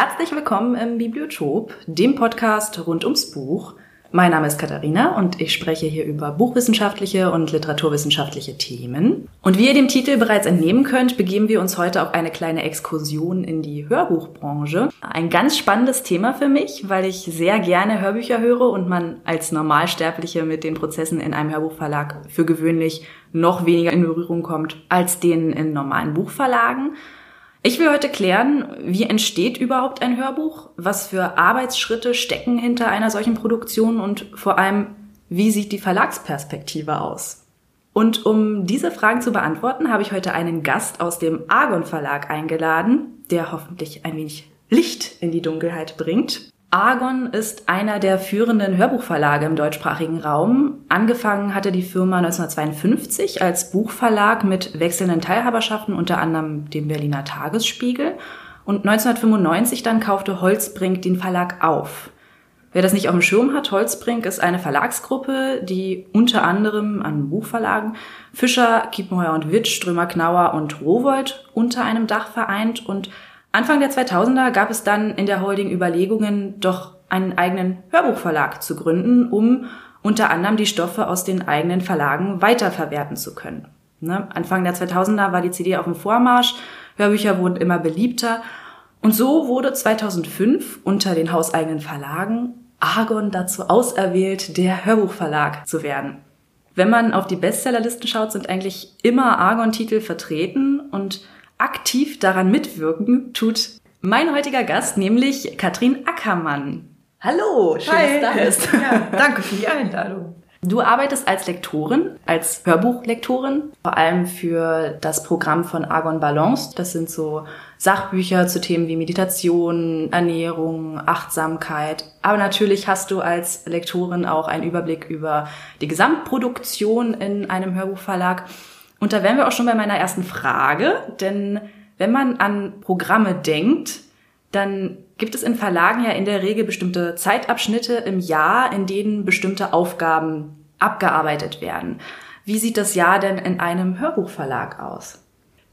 Herzlich willkommen im Bibliotop, dem Podcast rund ums Buch. Mein Name ist Katharina und ich spreche hier über buchwissenschaftliche und literaturwissenschaftliche Themen. Und wie ihr dem Titel bereits entnehmen könnt, begeben wir uns heute auf eine kleine Exkursion in die Hörbuchbranche. Ein ganz spannendes Thema für mich, weil ich sehr gerne Hörbücher höre und man als Normalsterbliche mit den Prozessen in einem Hörbuchverlag für gewöhnlich noch weniger in Berührung kommt als denen in normalen Buchverlagen. Ich will heute klären, wie entsteht überhaupt ein Hörbuch? Was für Arbeitsschritte stecken hinter einer solchen Produktion und vor allem, wie sieht die Verlagsperspektive aus? Und um diese Fragen zu beantworten, habe ich heute einen Gast aus dem Argon Verlag eingeladen, der hoffentlich ein wenig Licht in die Dunkelheit bringt. Argon ist einer der führenden Hörbuchverlage im deutschsprachigen Raum. Angefangen hatte die Firma 1952 als Buchverlag mit wechselnden Teilhaberschaften, unter anderem dem Berliner Tagesspiegel. Und 1995 dann kaufte Holzbrink den Verlag auf. Wer das nicht auf dem Schirm hat, Holzbrink ist eine Verlagsgruppe, die unter anderem an Buchverlagen Fischer, Kiepenheuer und Witt, Strömer Knauer und Rowold unter einem Dach vereint und Anfang der 2000er gab es dann in der Holding Überlegungen, doch einen eigenen Hörbuchverlag zu gründen, um unter anderem die Stoffe aus den eigenen Verlagen weiterverwerten zu können. Ne? Anfang der 2000er war die CD auf dem Vormarsch, Hörbücher wurden immer beliebter und so wurde 2005 unter den hauseigenen Verlagen Argon dazu auserwählt, der Hörbuchverlag zu werden. Wenn man auf die Bestsellerlisten schaut, sind eigentlich immer Argon-Titel vertreten und aktiv daran mitwirken tut mein heutiger Gast, nämlich Katrin Ackermann. Hallo, schön, Hi. dass du da bist. Ja, danke für die Einladung. Du arbeitest als Lektorin, als Hörbuchlektorin, vor allem für das Programm von Argon Balance. Das sind so Sachbücher zu Themen wie Meditation, Ernährung, Achtsamkeit. Aber natürlich hast du als Lektorin auch einen Überblick über die Gesamtproduktion in einem Hörbuchverlag. Und da wären wir auch schon bei meiner ersten Frage, denn wenn man an Programme denkt, dann gibt es in Verlagen ja in der Regel bestimmte Zeitabschnitte im Jahr, in denen bestimmte Aufgaben abgearbeitet werden. Wie sieht das Jahr denn in einem Hörbuchverlag aus?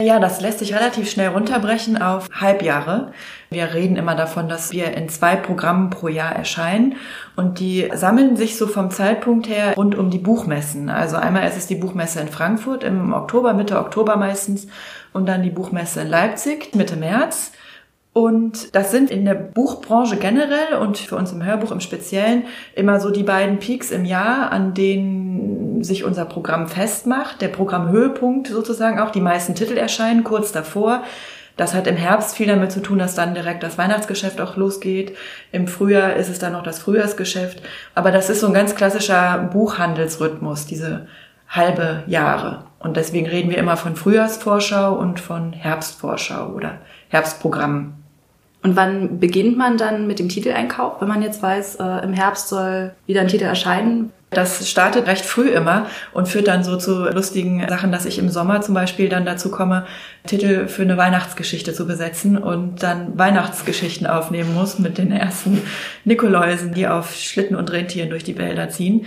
Ja, das lässt sich relativ schnell runterbrechen auf Halbjahre. Wir reden immer davon, dass wir in zwei Programmen pro Jahr erscheinen und die sammeln sich so vom Zeitpunkt her rund um die Buchmessen. Also einmal ist es die Buchmesse in Frankfurt im Oktober, Mitte Oktober meistens und dann die Buchmesse in Leipzig Mitte März. Und das sind in der Buchbranche generell und für uns im Hörbuch im Speziellen immer so die beiden Peaks im Jahr, an denen sich unser Programm festmacht. Der Programmhöhepunkt sozusagen auch. Die meisten Titel erscheinen kurz davor. Das hat im Herbst viel damit zu tun, dass dann direkt das Weihnachtsgeschäft auch losgeht. Im Frühjahr ist es dann noch das Frühjahrsgeschäft. Aber das ist so ein ganz klassischer Buchhandelsrhythmus, diese halbe Jahre. Und deswegen reden wir immer von Frühjahrsvorschau und von Herbstvorschau oder Herbstprogramm. Und wann beginnt man dann mit dem Titeleinkauf, wenn man jetzt weiß, äh, im Herbst soll wieder ein Titel erscheinen? Das startet recht früh immer und führt dann so zu lustigen Sachen, dass ich im Sommer zum Beispiel dann dazu komme, Titel für eine Weihnachtsgeschichte zu besetzen und dann Weihnachtsgeschichten aufnehmen muss mit den ersten Nikoläusen, die auf Schlitten und Rentieren durch die Wälder ziehen.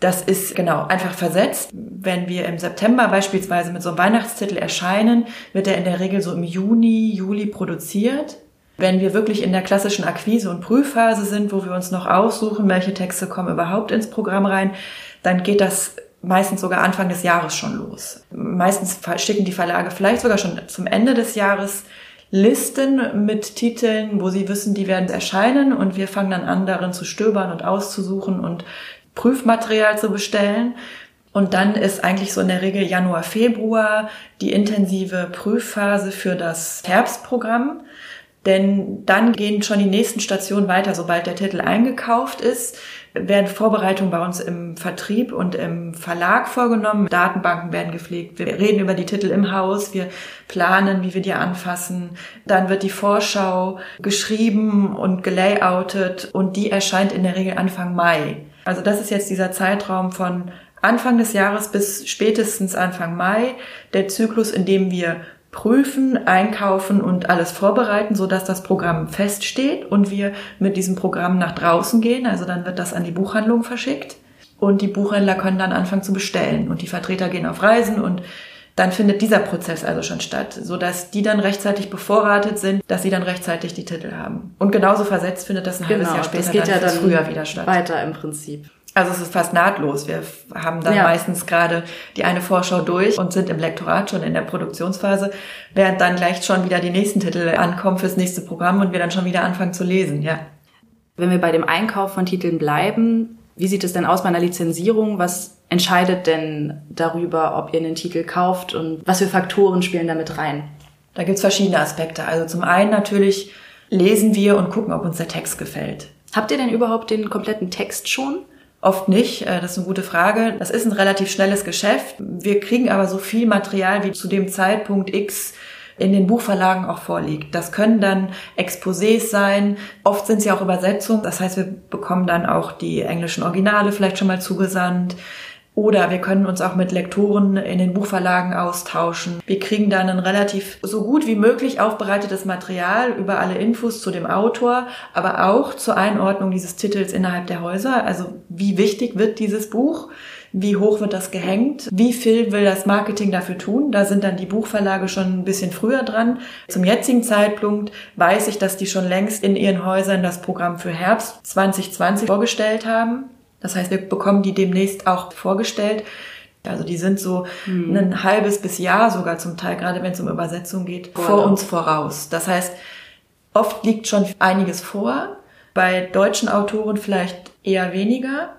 Das ist genau einfach versetzt. Wenn wir im September beispielsweise mit so einem Weihnachtstitel erscheinen, wird er in der Regel so im Juni, Juli produziert. Wenn wir wirklich in der klassischen Akquise- und Prüfphase sind, wo wir uns noch aussuchen, welche Texte kommen überhaupt ins Programm rein, dann geht das meistens sogar Anfang des Jahres schon los. Meistens schicken die Verlage vielleicht sogar schon zum Ende des Jahres Listen mit Titeln, wo sie wissen, die werden erscheinen und wir fangen dann an, darin zu stöbern und auszusuchen und Prüfmaterial zu bestellen. Und dann ist eigentlich so in der Regel Januar, Februar die intensive Prüfphase für das Herbstprogramm. Denn dann gehen schon die nächsten Stationen weiter, sobald der Titel eingekauft ist werden Vorbereitungen bei uns im Vertrieb und im Verlag vorgenommen. Datenbanken werden gepflegt. Wir reden über die Titel im Haus. Wir planen, wie wir die anfassen. Dann wird die Vorschau geschrieben und gelayoutet und die erscheint in der Regel Anfang Mai. Also das ist jetzt dieser Zeitraum von Anfang des Jahres bis spätestens Anfang Mai, der Zyklus, in dem wir prüfen, einkaufen und alles vorbereiten, so dass das Programm feststeht und wir mit diesem Programm nach draußen gehen. Also dann wird das an die Buchhandlung verschickt und die Buchhändler können dann anfangen zu bestellen und die Vertreter gehen auf Reisen und dann findet dieser Prozess also schon statt, so dass die dann rechtzeitig bevorratet sind, dass sie dann rechtzeitig die Titel haben. Und genauso versetzt findet das ein genau, halbes Jahr später das geht dann ja dann früher wieder statt. Weiter im Prinzip. Also es ist fast nahtlos. Wir haben dann ja. meistens gerade die eine Vorschau durch und sind im Lektorat schon in der Produktionsphase, während dann gleich schon wieder die nächsten Titel ankommen fürs nächste Programm und wir dann schon wieder anfangen zu lesen, ja. Wenn wir bei dem Einkauf von Titeln bleiben, wie sieht es denn aus bei einer Lizenzierung? Was entscheidet denn darüber, ob ihr einen Titel kauft und was für Faktoren spielen damit rein? Da gibt's verschiedene Aspekte. Also zum einen natürlich lesen wir und gucken, ob uns der Text gefällt. Habt ihr denn überhaupt den kompletten Text schon? Oft nicht, äh, das ist eine gute Frage. Das ist ein relativ schnelles Geschäft. Wir kriegen aber so viel Material, wie zu dem Zeitpunkt X in den Buchverlagen auch vorliegt. Das können dann Exposés sein. Oft sind sie auch Übersetzungen. Das heißt, wir bekommen dann auch die englischen Originale vielleicht schon mal zugesandt. Oder wir können uns auch mit Lektoren in den Buchverlagen austauschen. Wir kriegen dann ein relativ so gut wie möglich aufbereitetes Material über alle Infos zu dem Autor, aber auch zur Einordnung dieses Titels innerhalb der Häuser. Also wie wichtig wird dieses Buch? Wie hoch wird das gehängt? Wie viel will das Marketing dafür tun? Da sind dann die Buchverlage schon ein bisschen früher dran. Zum jetzigen Zeitpunkt weiß ich, dass die schon längst in ihren Häusern das Programm für Herbst 2020 vorgestellt haben. Das heißt, wir bekommen die demnächst auch vorgestellt. Also die sind so mhm. ein halbes bis Jahr sogar zum Teil, gerade wenn es um Übersetzung geht, vor, vor uns voraus. Das heißt, oft liegt schon einiges vor. Bei deutschen Autoren vielleicht eher weniger.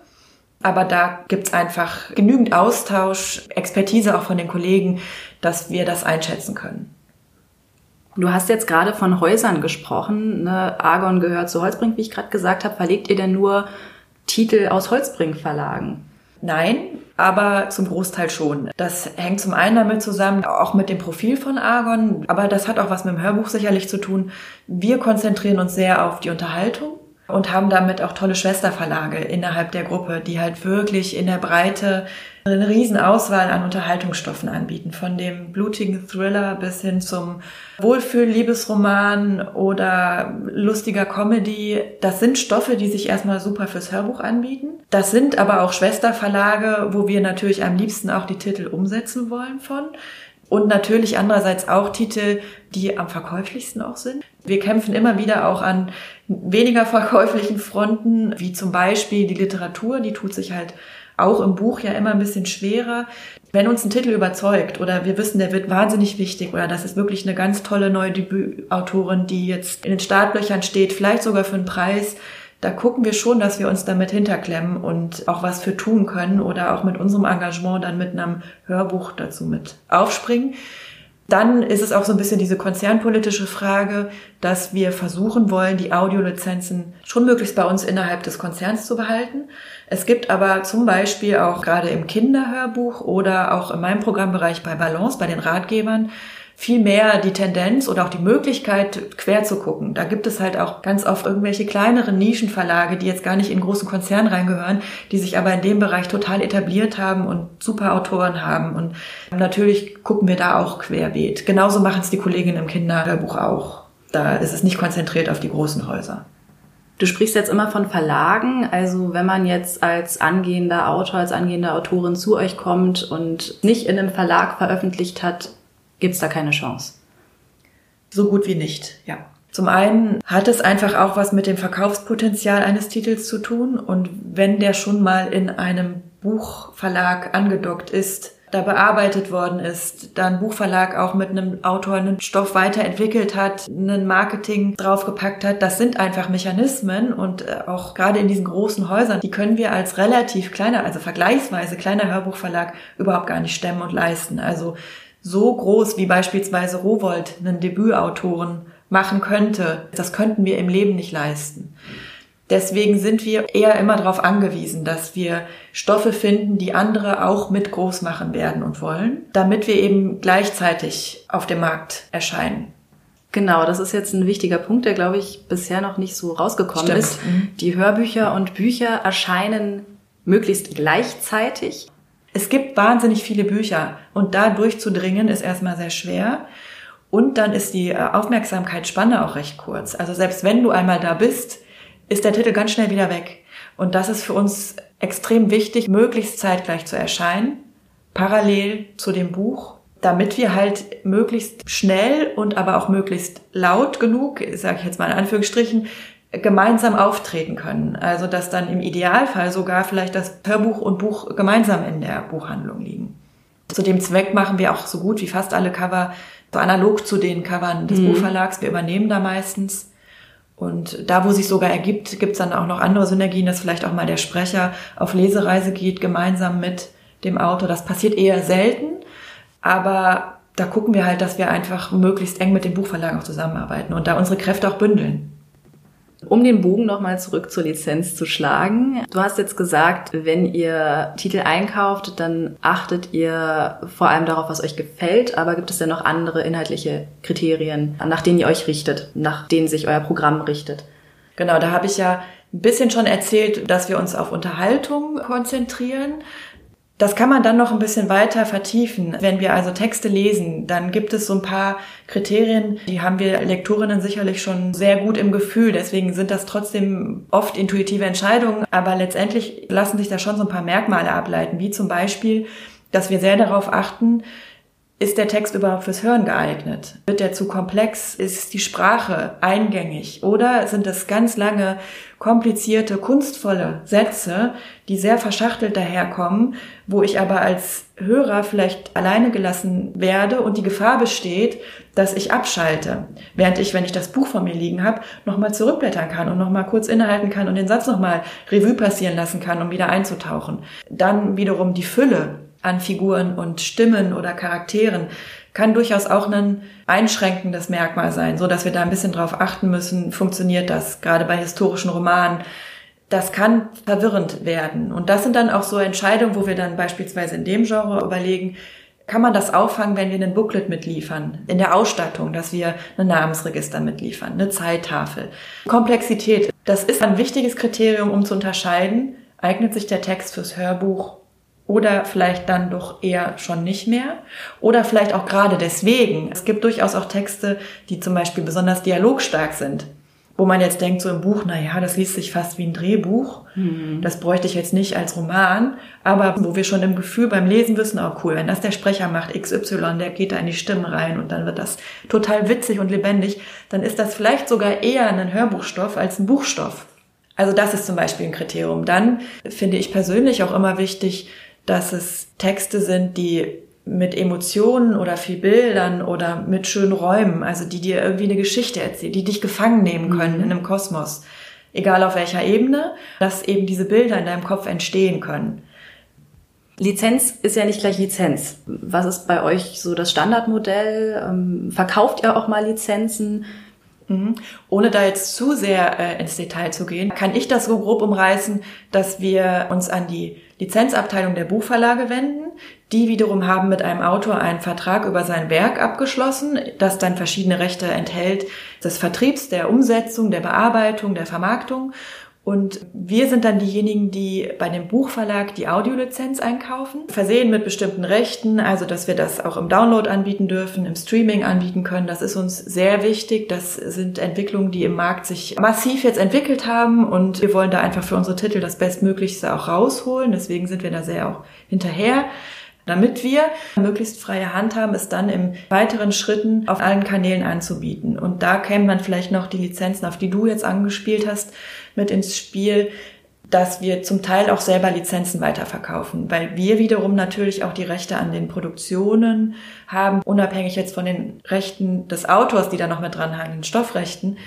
Aber da gibt's einfach genügend Austausch, Expertise auch von den Kollegen, dass wir das einschätzen können. Du hast jetzt gerade von Häusern gesprochen. Ne? Argon gehört zu Holzbrink, wie ich gerade gesagt habe. Verlegt ihr denn nur Titel aus Holzbrink Verlagen? Nein, aber zum Großteil schon. Das hängt zum einen damit zusammen, auch mit dem Profil von Argon, aber das hat auch was mit dem Hörbuch sicherlich zu tun. Wir konzentrieren uns sehr auf die Unterhaltung und haben damit auch tolle Schwesterverlage innerhalb der Gruppe, die halt wirklich in der Breite eine riesen Auswahl an Unterhaltungsstoffen anbieten, von dem blutigen Thriller bis hin zum Wohlfühl-Liebesroman oder lustiger Comedy. Das sind Stoffe, die sich erstmal super fürs Hörbuch anbieten. Das sind aber auch Schwesterverlage, wo wir natürlich am liebsten auch die Titel umsetzen wollen von. Und natürlich andererseits auch Titel, die am verkäuflichsten auch sind. Wir kämpfen immer wieder auch an weniger verkäuflichen Fronten, wie zum Beispiel die Literatur, die tut sich halt auch im Buch ja immer ein bisschen schwerer. Wenn uns ein Titel überzeugt oder wir wissen, der wird wahnsinnig wichtig oder das ist wirklich eine ganz tolle neue Debütautorin, die jetzt in den Startlöchern steht, vielleicht sogar für einen Preis, da gucken wir schon, dass wir uns damit hinterklemmen und auch was für tun können oder auch mit unserem Engagement dann mit einem Hörbuch dazu mit aufspringen. Dann ist es auch so ein bisschen diese konzernpolitische Frage, dass wir versuchen wollen, die Audiolizenzen schon möglichst bei uns innerhalb des Konzerns zu behalten. Es gibt aber zum Beispiel auch gerade im Kinderhörbuch oder auch in meinem Programmbereich bei Balance, bei den Ratgebern, viel mehr die Tendenz oder auch die Möglichkeit, quer zu gucken. Da gibt es halt auch ganz oft irgendwelche kleineren Nischenverlage, die jetzt gar nicht in großen Konzernen reingehören, die sich aber in dem Bereich total etabliert haben und super Autoren haben. Und natürlich gucken wir da auch querbeet. Genauso machen es die Kolleginnen im Kinderhörbuch auch. Da ist es nicht konzentriert auf die großen Häuser. Du sprichst jetzt immer von Verlagen. Also wenn man jetzt als angehender Autor, als angehende Autorin zu euch kommt und nicht in einem Verlag veröffentlicht hat, gibt's da keine Chance. So gut wie nicht, ja. Zum einen hat es einfach auch was mit dem Verkaufspotenzial eines Titels zu tun und wenn der schon mal in einem Buchverlag angedockt ist, da bearbeitet worden ist, da ein Buchverlag auch mit einem Autor einen Stoff weiterentwickelt hat, einen Marketing draufgepackt hat, das sind einfach Mechanismen und äh, auch gerade in diesen großen Häusern, die können wir als relativ kleiner, also vergleichsweise kleiner Hörbuchverlag überhaupt gar nicht stemmen und leisten. Also so groß wie beispielsweise Rowold einen Debütautoren machen könnte, das könnten wir im Leben nicht leisten. Deswegen sind wir eher immer darauf angewiesen, dass wir Stoffe finden, die andere auch mit groß machen werden und wollen, damit wir eben gleichzeitig auf dem Markt erscheinen. Genau, das ist jetzt ein wichtiger Punkt, der, glaube ich, bisher noch nicht so rausgekommen Stimmt. ist. Mhm. Die Hörbücher und Bücher erscheinen möglichst gleichzeitig. Es gibt wahnsinnig viele Bücher und da durchzudringen ist erstmal sehr schwer. Und dann ist die äh, Aufmerksamkeitsspanne auch recht kurz. Also selbst wenn du einmal da bist, ist der Titel ganz schnell wieder weg. Und das ist für uns extrem wichtig, möglichst zeitgleich zu erscheinen, parallel zu dem Buch, damit wir halt möglichst schnell und aber auch möglichst laut genug, sage ich jetzt mal in Anführungsstrichen, gemeinsam auftreten können. Also dass dann im Idealfall sogar vielleicht das Hörbuch und Buch gemeinsam in der Buchhandlung liegen. Zu dem Zweck machen wir auch so gut wie fast alle Cover so analog zu den Covern des Mhm. Buchverlags. Wir übernehmen da meistens. Und da, wo sich sogar ergibt, gibt's dann auch noch andere Synergien, dass vielleicht auch mal der Sprecher auf Lesereise geht, gemeinsam mit dem Autor. Das passiert eher selten, aber da gucken wir halt, dass wir einfach möglichst eng mit dem Buchverlag auch zusammenarbeiten und da unsere Kräfte auch bündeln. Um den Bogen nochmal zurück zur Lizenz zu schlagen. Du hast jetzt gesagt, wenn ihr Titel einkauft, dann achtet ihr vor allem darauf, was euch gefällt. Aber gibt es denn noch andere inhaltliche Kriterien, nach denen ihr euch richtet, nach denen sich euer Programm richtet? Genau, da habe ich ja ein bisschen schon erzählt, dass wir uns auf Unterhaltung konzentrieren. Das kann man dann noch ein bisschen weiter vertiefen. Wenn wir also Texte lesen, dann gibt es so ein paar Kriterien, die haben wir Lektorinnen sicherlich schon sehr gut im Gefühl. Deswegen sind das trotzdem oft intuitive Entscheidungen. Aber letztendlich lassen sich da schon so ein paar Merkmale ableiten, wie zum Beispiel, dass wir sehr darauf achten, ist der Text überhaupt fürs Hören geeignet? Wird der zu komplex? Ist die Sprache eingängig? Oder sind das ganz lange, komplizierte, kunstvolle Sätze, die sehr verschachtelt daherkommen, wo ich aber als Hörer vielleicht alleine gelassen werde und die Gefahr besteht, dass ich abschalte, während ich, wenn ich das Buch vor mir liegen habe, nochmal zurückblättern kann und nochmal kurz innehalten kann und den Satz nochmal Revue passieren lassen kann, um wieder einzutauchen. Dann wiederum die Fülle an Figuren und Stimmen oder Charakteren kann durchaus auch ein einschränkendes Merkmal sein, so dass wir da ein bisschen drauf achten müssen, funktioniert das, gerade bei historischen Romanen. Das kann verwirrend werden. Und das sind dann auch so Entscheidungen, wo wir dann beispielsweise in dem Genre überlegen, kann man das auffangen, wenn wir einen Booklet mitliefern, in der Ausstattung, dass wir ein Namensregister mitliefern, eine Zeittafel. Komplexität, das ist ein wichtiges Kriterium, um zu unterscheiden, eignet sich der Text fürs Hörbuch oder vielleicht dann doch eher schon nicht mehr oder vielleicht auch gerade deswegen. Es gibt durchaus auch Texte, die zum Beispiel besonders dialogstark sind, wo man jetzt denkt so im Buch, na ja, das liest sich fast wie ein Drehbuch, das bräuchte ich jetzt nicht als Roman, aber wo wir schon im Gefühl beim Lesen wissen, auch cool, wenn das der Sprecher macht, XY, der geht da in die Stimmen rein und dann wird das total witzig und lebendig, dann ist das vielleicht sogar eher ein Hörbuchstoff als ein Buchstoff. Also das ist zum Beispiel ein Kriterium. Dann finde ich persönlich auch immer wichtig, dass es Texte sind, die mit Emotionen oder viel Bildern oder mit schönen Räumen, also die dir irgendwie eine Geschichte erzählen, die dich gefangen nehmen können in einem Kosmos, egal auf welcher Ebene, dass eben diese Bilder in deinem Kopf entstehen können. Lizenz ist ja nicht gleich Lizenz. Was ist bei euch so das Standardmodell? Ähm, Verkauft ihr auch mal Lizenzen? Mhm. Ohne da jetzt zu sehr äh, ins Detail zu gehen, kann ich das so grob umreißen, dass wir uns an die Lizenzabteilung der Buchverlage wenden. Die wiederum haben mit einem Autor einen Vertrag über sein Werk abgeschlossen, das dann verschiedene Rechte enthält, des Vertriebs, der Umsetzung, der Bearbeitung, der Vermarktung. Und wir sind dann diejenigen, die bei dem Buchverlag die Audiolizenz einkaufen, versehen mit bestimmten Rechten, also dass wir das auch im Download anbieten dürfen, im Streaming anbieten können. Das ist uns sehr wichtig. Das sind Entwicklungen, die im Markt sich massiv jetzt entwickelt haben und wir wollen da einfach für unsere Titel das Bestmöglichste auch rausholen. Deswegen sind wir da sehr auch hinterher. Damit wir möglichst freie Hand haben, es dann im weiteren Schritten auf allen Kanälen anzubieten. Und da kämen dann vielleicht noch die Lizenzen, auf die du jetzt angespielt hast, mit ins Spiel, dass wir zum Teil auch selber Lizenzen weiterverkaufen, weil wir wiederum natürlich auch die Rechte an den Produktionen haben, unabhängig jetzt von den Rechten des Autors, die da noch mit dran hangen, den Stoffrechten,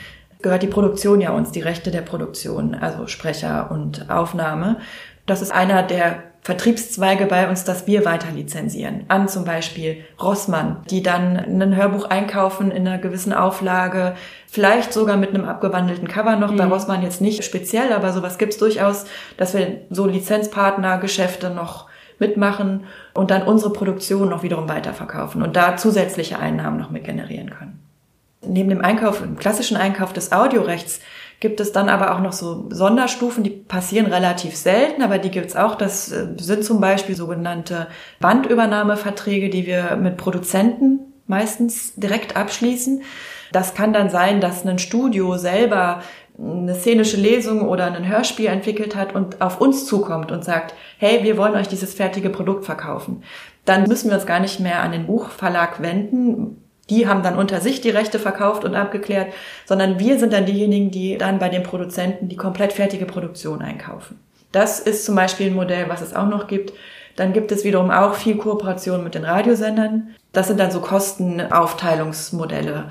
gehört die Produktion ja uns, die Rechte der Produktion, also Sprecher und Aufnahme. Das ist einer der Vertriebszweige bei uns, dass wir weiter lizenzieren. An zum Beispiel Rossmann, die dann ein Hörbuch einkaufen in einer gewissen Auflage, vielleicht sogar mit einem abgewandelten Cover noch. Mhm. Bei Rossmann jetzt nicht speziell, aber sowas gibt's durchaus, dass wir so Lizenzpartnergeschäfte noch mitmachen und dann unsere Produktion noch wiederum weiterverkaufen und da zusätzliche Einnahmen noch mit generieren können. Neben dem Einkauf, im klassischen Einkauf des Audiorechts gibt es dann aber auch noch so Sonderstufen, die passieren relativ selten, aber die gibt's auch. Das äh, sind zum Beispiel sogenannte Bandübernahmeverträge, die wir mit Produzenten meistens direkt abschließen. Das kann dann sein, dass ein Studio selber eine szenische Lesung oder ein Hörspiel entwickelt hat und auf uns zukommt und sagt, hey, wir wollen euch dieses fertige Produkt verkaufen. Dann müssen wir uns gar nicht mehr an den Buchverlag wenden. Die haben dann unter sich die Rechte verkauft und abgeklärt, sondern wir sind dann diejenigen, die dann bei den Produzenten die komplett fertige Produktion einkaufen. Das ist zum Beispiel ein Modell, was es auch noch gibt. Dann gibt es wiederum auch viel Kooperation mit den Radiosendern. Das sind dann so Kostenaufteilungsmodelle.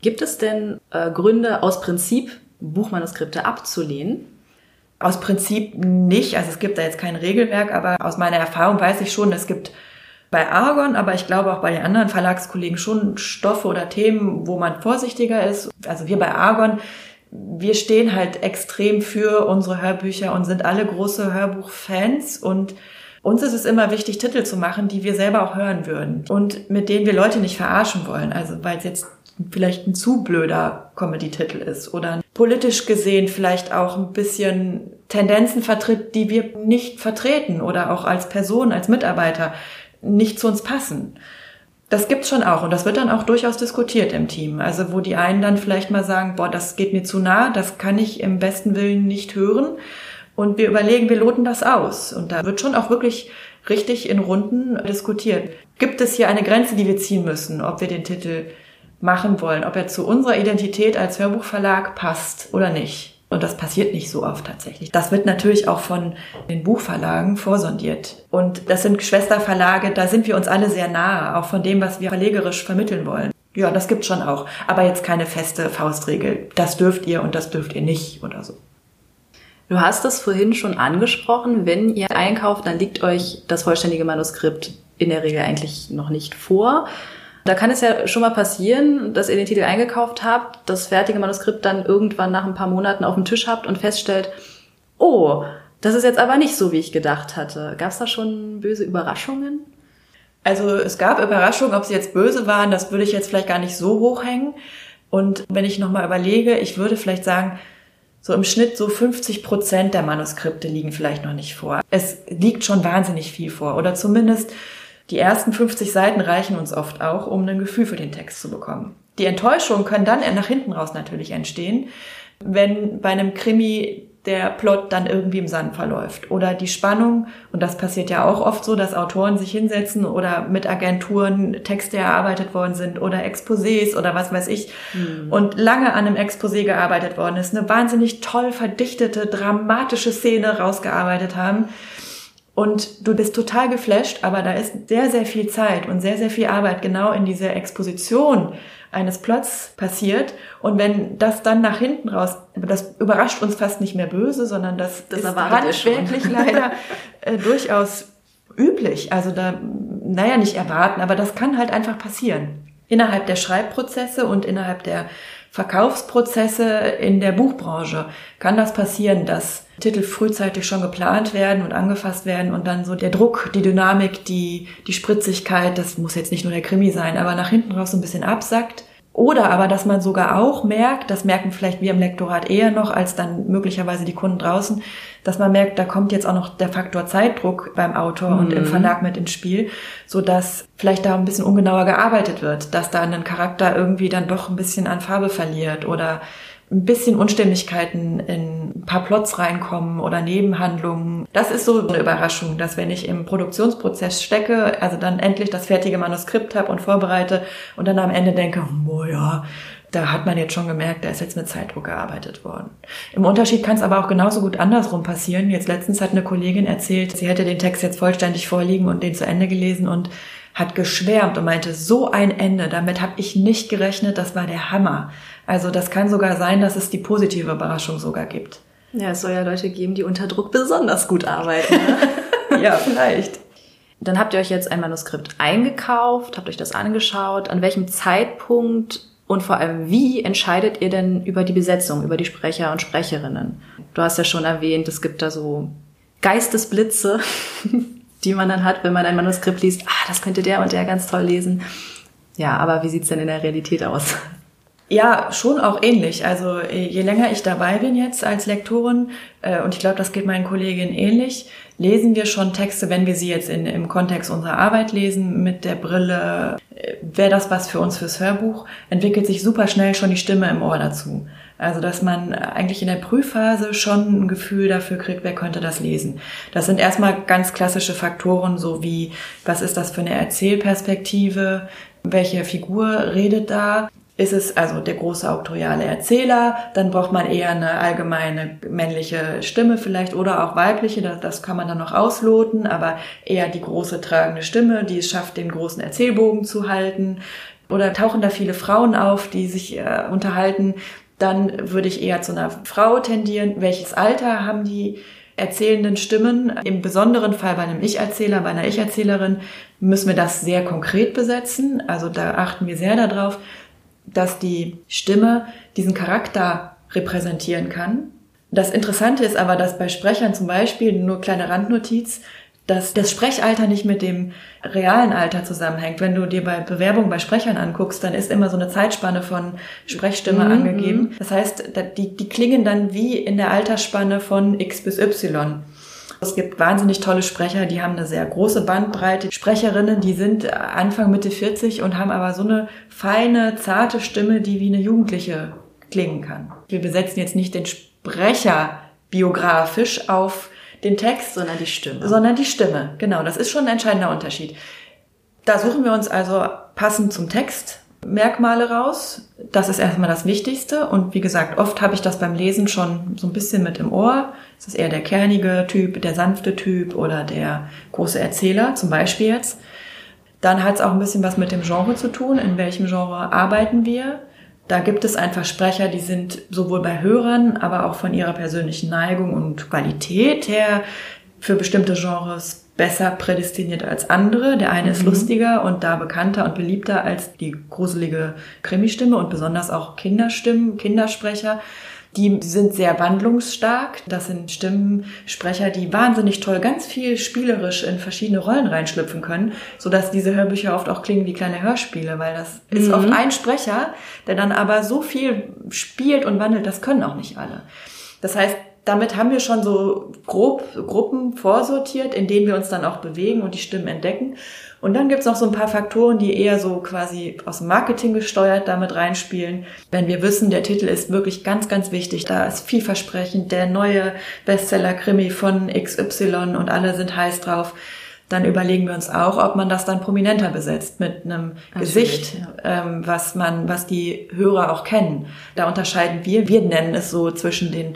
Gibt es denn äh, Gründe aus Prinzip, Buchmanuskripte abzulehnen? Aus Prinzip nicht. Also es gibt da jetzt kein Regelwerk, aber aus meiner Erfahrung weiß ich schon, es gibt bei Argon, aber ich glaube auch bei den anderen Verlagskollegen schon Stoffe oder Themen, wo man vorsichtiger ist. Also wir bei Argon, wir stehen halt extrem für unsere Hörbücher und sind alle große Hörbuchfans und uns ist es immer wichtig, Titel zu machen, die wir selber auch hören würden und mit denen wir Leute nicht verarschen wollen. Also weil es jetzt vielleicht ein zu blöder Comedy-Titel ist oder politisch gesehen vielleicht auch ein bisschen Tendenzen vertritt, die wir nicht vertreten oder auch als Person, als Mitarbeiter nicht zu uns passen. Das gibt's schon auch und das wird dann auch durchaus diskutiert im Team. Also wo die einen dann vielleicht mal sagen, boah, das geht mir zu nah, das kann ich im besten Willen nicht hören. Und wir überlegen, wir loten das aus. Und da wird schon auch wirklich richtig in Runden diskutiert. Gibt es hier eine Grenze, die wir ziehen müssen, ob wir den Titel machen wollen, ob er zu unserer Identität als Hörbuchverlag passt oder nicht. Und das passiert nicht so oft tatsächlich. Das wird natürlich auch von den Buchverlagen vorsondiert. Und das sind Schwesterverlage, da sind wir uns alle sehr nahe, auch von dem, was wir verlegerisch vermitteln wollen. Ja, das gibt's schon auch. Aber jetzt keine feste Faustregel. Das dürft ihr und das dürft ihr nicht oder so. Du hast es vorhin schon angesprochen. Wenn ihr einkauft, dann liegt euch das vollständige Manuskript in der Regel eigentlich noch nicht vor. Da kann es ja schon mal passieren, dass ihr den Titel eingekauft habt, das fertige Manuskript dann irgendwann nach ein paar Monaten auf dem Tisch habt und feststellt, oh, das ist jetzt aber nicht so, wie ich gedacht hatte. Gab es da schon böse Überraschungen? Also es gab Überraschungen, ob sie jetzt böse waren, das würde ich jetzt vielleicht gar nicht so hochhängen. Und wenn ich nochmal überlege, ich würde vielleicht sagen, so im Schnitt so 50 Prozent der Manuskripte liegen vielleicht noch nicht vor. Es liegt schon wahnsinnig viel vor. Oder zumindest die ersten 50 Seiten reichen uns oft auch, um ein Gefühl für den Text zu bekommen. Die Enttäuschung können dann nach hinten raus natürlich entstehen, wenn bei einem Krimi der Plot dann irgendwie im Sand verläuft. Oder die Spannung, und das passiert ja auch oft so, dass Autoren sich hinsetzen oder mit Agenturen Texte erarbeitet worden sind oder Exposés oder was weiß ich mhm. und lange an einem Exposé gearbeitet worden ist, eine wahnsinnig toll verdichtete, dramatische Szene rausgearbeitet haben und du bist total geflasht, aber da ist sehr, sehr viel Zeit und sehr, sehr viel Arbeit genau in dieser Exposition eines Plots passiert. Und wenn das dann nach hinten raus, das überrascht uns fast nicht mehr böse, sondern das, das ist handwerklich leider äh, durchaus üblich. Also da, naja, nicht erwarten, aber das kann halt einfach passieren. Innerhalb der Schreibprozesse und innerhalb der Verkaufsprozesse in der Buchbranche kann das passieren, dass Titel frühzeitig schon geplant werden und angefasst werden und dann so der Druck, die Dynamik, die, die Spritzigkeit, das muss jetzt nicht nur der Krimi sein, aber nach hinten raus so ein bisschen absackt. Oder aber, dass man sogar auch merkt, das merken vielleicht wir im Lektorat eher noch als dann möglicherweise die Kunden draußen, dass man merkt, da kommt jetzt auch noch der Faktor Zeitdruck beim Autor mhm. und im mhm. Verlag mit ins Spiel, so dass vielleicht da ein bisschen ungenauer gearbeitet wird, dass da ein Charakter irgendwie dann doch ein bisschen an Farbe verliert oder ein bisschen Unstimmigkeiten in ein paar Plots reinkommen oder Nebenhandlungen. Das ist so eine Überraschung, dass wenn ich im Produktionsprozess stecke, also dann endlich das fertige Manuskript habe und vorbereite und dann am Ende denke, oh ja, da hat man jetzt schon gemerkt, da ist jetzt mit Zeitdruck gearbeitet worden. Im Unterschied kann es aber auch genauso gut andersrum passieren. Jetzt letztens hat eine Kollegin erzählt, sie hätte den Text jetzt vollständig vorliegen und den zu Ende gelesen und hat geschwärmt und meinte, so ein Ende, damit habe ich nicht gerechnet, das war der Hammer. Also das kann sogar sein, dass es die positive Überraschung sogar gibt. Ja, es soll ja Leute geben, die unter Druck besonders gut arbeiten. Ne? ja, vielleicht. Dann habt ihr euch jetzt ein Manuskript eingekauft, habt euch das angeschaut. An welchem Zeitpunkt und vor allem wie entscheidet ihr denn über die Besetzung, über die Sprecher und Sprecherinnen? Du hast ja schon erwähnt, es gibt da so Geistesblitze, die man dann hat, wenn man ein Manuskript liest. Ah, das könnte der und der ganz toll lesen. Ja, aber wie sieht's denn in der Realität aus? Ja, schon auch ähnlich. Also je länger ich dabei bin jetzt als Lektorin, äh, und ich glaube, das geht meinen Kolleginnen ähnlich, lesen wir schon Texte, wenn wir sie jetzt in, im Kontext unserer Arbeit lesen, mit der Brille, äh, wäre das was für uns fürs Hörbuch, entwickelt sich super schnell schon die Stimme im Ohr dazu. Also, dass man eigentlich in der Prüfphase schon ein Gefühl dafür kriegt, wer könnte das lesen. Das sind erstmal ganz klassische Faktoren, so wie, was ist das für eine Erzählperspektive? Welche Figur redet da? Ist es also der große auktoriale Erzähler, dann braucht man eher eine allgemeine männliche Stimme vielleicht oder auch weibliche, das, das kann man dann noch ausloten, aber eher die große tragende Stimme, die es schafft, den großen Erzählbogen zu halten. Oder tauchen da viele Frauen auf, die sich äh, unterhalten, dann würde ich eher zu einer Frau tendieren. Welches Alter haben die erzählenden Stimmen? Im besonderen Fall bei einem Ich-Erzähler, bei einer Ich-Erzählerin müssen wir das sehr konkret besetzen. Also da achten wir sehr darauf, dass die Stimme diesen Charakter repräsentieren kann. Das Interessante ist aber, dass bei Sprechern zum Beispiel, nur kleine Randnotiz, dass das Sprechalter nicht mit dem realen Alter zusammenhängt. Wenn du dir bei Bewerbungen bei Sprechern anguckst, dann ist immer so eine Zeitspanne von Sprechstimme mhm. angegeben. Das heißt, die, die klingen dann wie in der Altersspanne von X bis Y. Es gibt wahnsinnig tolle Sprecher, die haben eine sehr große Bandbreite. Sprecherinnen, die sind Anfang, Mitte 40 und haben aber so eine feine, zarte Stimme, die wie eine Jugendliche klingen kann. Wir besetzen jetzt nicht den Sprecher biografisch auf den Text, sondern die Stimme. Sondern die Stimme, genau. Das ist schon ein entscheidender Unterschied. Da suchen wir uns also passend zum Text Merkmale raus. Das ist erstmal das Wichtigste. Und wie gesagt, oft habe ich das beim Lesen schon so ein bisschen mit im Ohr. Es ist eher der kernige Typ, der sanfte Typ oder der große Erzähler, zum Beispiel jetzt. Dann hat es auch ein bisschen was mit dem Genre zu tun. In welchem Genre arbeiten wir? Da gibt es einfach Sprecher, die sind sowohl bei Hörern, aber auch von ihrer persönlichen Neigung und Qualität her für bestimmte Genres besser prädestiniert als andere. Der eine mhm. ist lustiger und da bekannter und beliebter als die gruselige Krimistimme und besonders auch Kinderstimmen, Kindersprecher. Die sind sehr wandlungsstark. Das sind Stimmensprecher, die wahnsinnig toll, ganz viel spielerisch in verschiedene Rollen reinschlüpfen können, sodass diese Hörbücher oft auch klingen wie kleine Hörspiele, weil das mhm. ist oft ein Sprecher, der dann aber so viel spielt und wandelt, das können auch nicht alle. Das heißt, damit haben wir schon so grob Gruppen vorsortiert, in denen wir uns dann auch bewegen und die Stimmen entdecken. Und dann gibt's noch so ein paar Faktoren, die eher so quasi aus dem Marketing gesteuert damit reinspielen. Wenn wir wissen, der Titel ist wirklich ganz, ganz wichtig, da ist vielversprechend, der neue Bestseller-Krimi von XY und alle sind heiß drauf, dann überlegen wir uns auch, ob man das dann prominenter besetzt mit einem Natürlich, Gesicht, ja. ähm, was man, was die Hörer auch kennen. Da unterscheiden wir, wir nennen es so zwischen den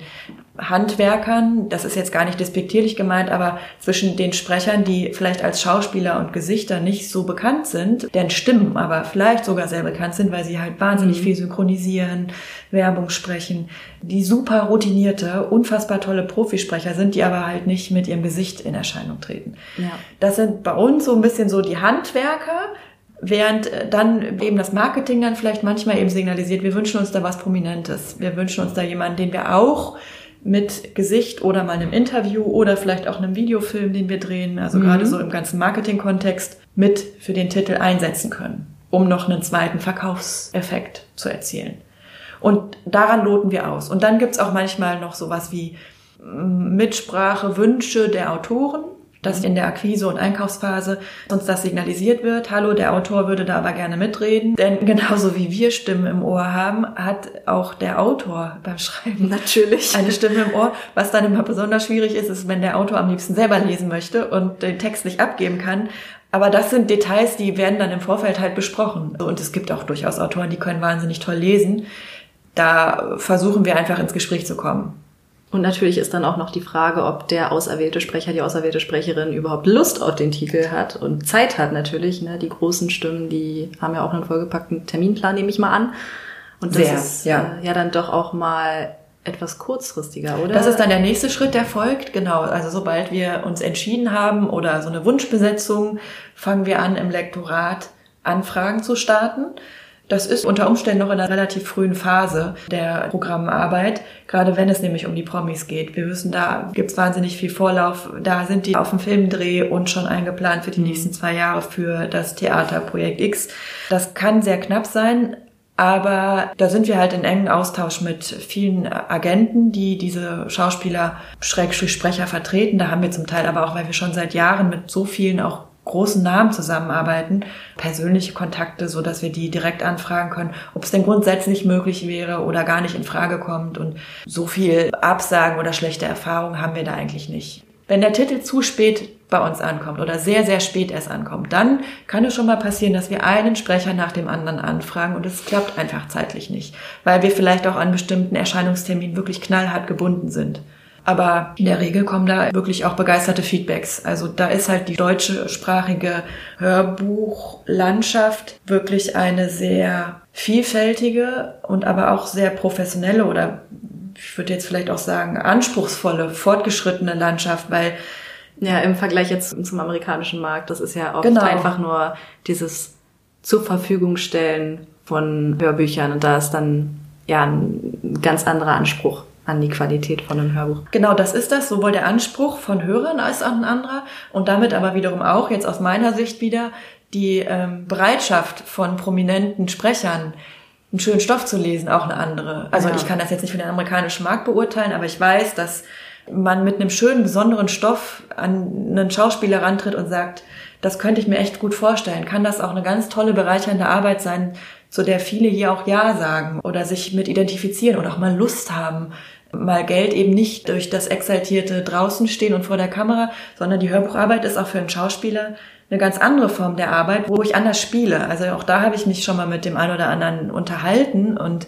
Handwerkern, das ist jetzt gar nicht despektierlich gemeint, aber zwischen den Sprechern, die vielleicht als Schauspieler und Gesichter nicht so bekannt sind, deren Stimmen aber vielleicht sogar sehr bekannt sind, weil sie halt wahnsinnig mhm. viel synchronisieren, Werbung sprechen, die super routinierte, unfassbar tolle Profisprecher sind, die aber halt nicht mit ihrem Gesicht in Erscheinung treten. Ja. Das sind bei uns so ein bisschen so die Handwerker, Während dann eben das Marketing dann vielleicht manchmal eben signalisiert, wir wünschen uns da was Prominentes. Wir wünschen uns da jemanden, den wir auch mit Gesicht oder mal einem Interview oder vielleicht auch einem Videofilm, den wir drehen, also mhm. gerade so im ganzen Marketing-Kontext, mit für den Titel einsetzen können, um noch einen zweiten Verkaufseffekt zu erzielen. Und daran loten wir aus. Und dann gibt's auch manchmal noch sowas wie Mitsprache, Wünsche der Autoren dass in der Akquise- und Einkaufsphase uns das signalisiert wird. Hallo, der Autor würde da aber gerne mitreden. Denn genauso wie wir Stimmen im Ohr haben, hat auch der Autor beim Schreiben natürlich eine Stimme im Ohr. Was dann immer besonders schwierig ist, ist, wenn der Autor am liebsten selber lesen möchte und den Text nicht abgeben kann. Aber das sind Details, die werden dann im Vorfeld halt besprochen. Und es gibt auch durchaus Autoren, die können wahnsinnig toll lesen. Da versuchen wir einfach ins Gespräch zu kommen. Und natürlich ist dann auch noch die Frage, ob der auserwählte Sprecher, die auserwählte Sprecherin überhaupt Lust auf den Titel hat und Zeit hat natürlich. Ne? Die großen Stimmen, die haben ja auch einen vollgepackten Terminplan, nehme ich mal an. Und das Sehr, ist ja. Äh, ja dann doch auch mal etwas kurzfristiger, oder? Das ist dann der nächste Schritt, der folgt. Genau. Also sobald wir uns entschieden haben oder so eine Wunschbesetzung, fangen wir an, im Lektorat Anfragen zu starten. Das ist unter Umständen noch in einer relativ frühen Phase der Programmarbeit, gerade wenn es nämlich um die Promis geht. Wir wissen, da gibt's wahnsinnig viel Vorlauf. Da sind die auf dem Filmdreh und schon eingeplant für die nächsten zwei Jahre für das Theaterprojekt X. Das kann sehr knapp sein, aber da sind wir halt in engen Austausch mit vielen Agenten, die diese Schauspieler, Schrägstrich Sprecher vertreten. Da haben wir zum Teil aber auch, weil wir schon seit Jahren mit so vielen auch großen Namen zusammenarbeiten, persönliche Kontakte, so dass wir die direkt anfragen können, ob es denn grundsätzlich möglich wäre oder gar nicht in Frage kommt. Und so viel Absagen oder schlechte Erfahrungen haben wir da eigentlich nicht. Wenn der Titel zu spät bei uns ankommt oder sehr, sehr spät erst ankommt, dann kann es schon mal passieren, dass wir einen Sprecher nach dem anderen anfragen und es klappt einfach zeitlich nicht, weil wir vielleicht auch an bestimmten Erscheinungsterminen wirklich knallhart gebunden sind. Aber in der Regel kommen da wirklich auch begeisterte Feedbacks. Also da ist halt die deutschsprachige Hörbuchlandschaft wirklich eine sehr vielfältige und aber auch sehr professionelle oder ich würde jetzt vielleicht auch sagen anspruchsvolle, fortgeschrittene Landschaft, weil ja, im Vergleich jetzt zum amerikanischen Markt, das ist ja oft genau. einfach nur dieses zur Verfügung stellen von Hörbüchern und da ist dann ja ein ganz anderer Anspruch an die Qualität von einem Hörbuch. Genau, das ist das, sowohl der Anspruch von Hörern als auch ein anderer und damit aber wiederum auch jetzt aus meiner Sicht wieder die ähm, Bereitschaft von prominenten Sprechern, einen schönen Stoff zu lesen, auch eine andere. Also ja. ich kann das jetzt nicht für den amerikanischen Markt beurteilen, aber ich weiß, dass man mit einem schönen, besonderen Stoff an einen Schauspieler rantritt und sagt, das könnte ich mir echt gut vorstellen. Kann das auch eine ganz tolle, bereichernde Arbeit sein, zu der viele hier auch Ja sagen oder sich mit identifizieren oder auch mal Lust haben, mal Geld eben nicht durch das exaltierte draußen stehen und vor der Kamera, sondern die Hörbucharbeit ist auch für einen Schauspieler eine ganz andere Form der Arbeit, wo ich anders spiele. Also auch da habe ich mich schon mal mit dem einen oder anderen unterhalten und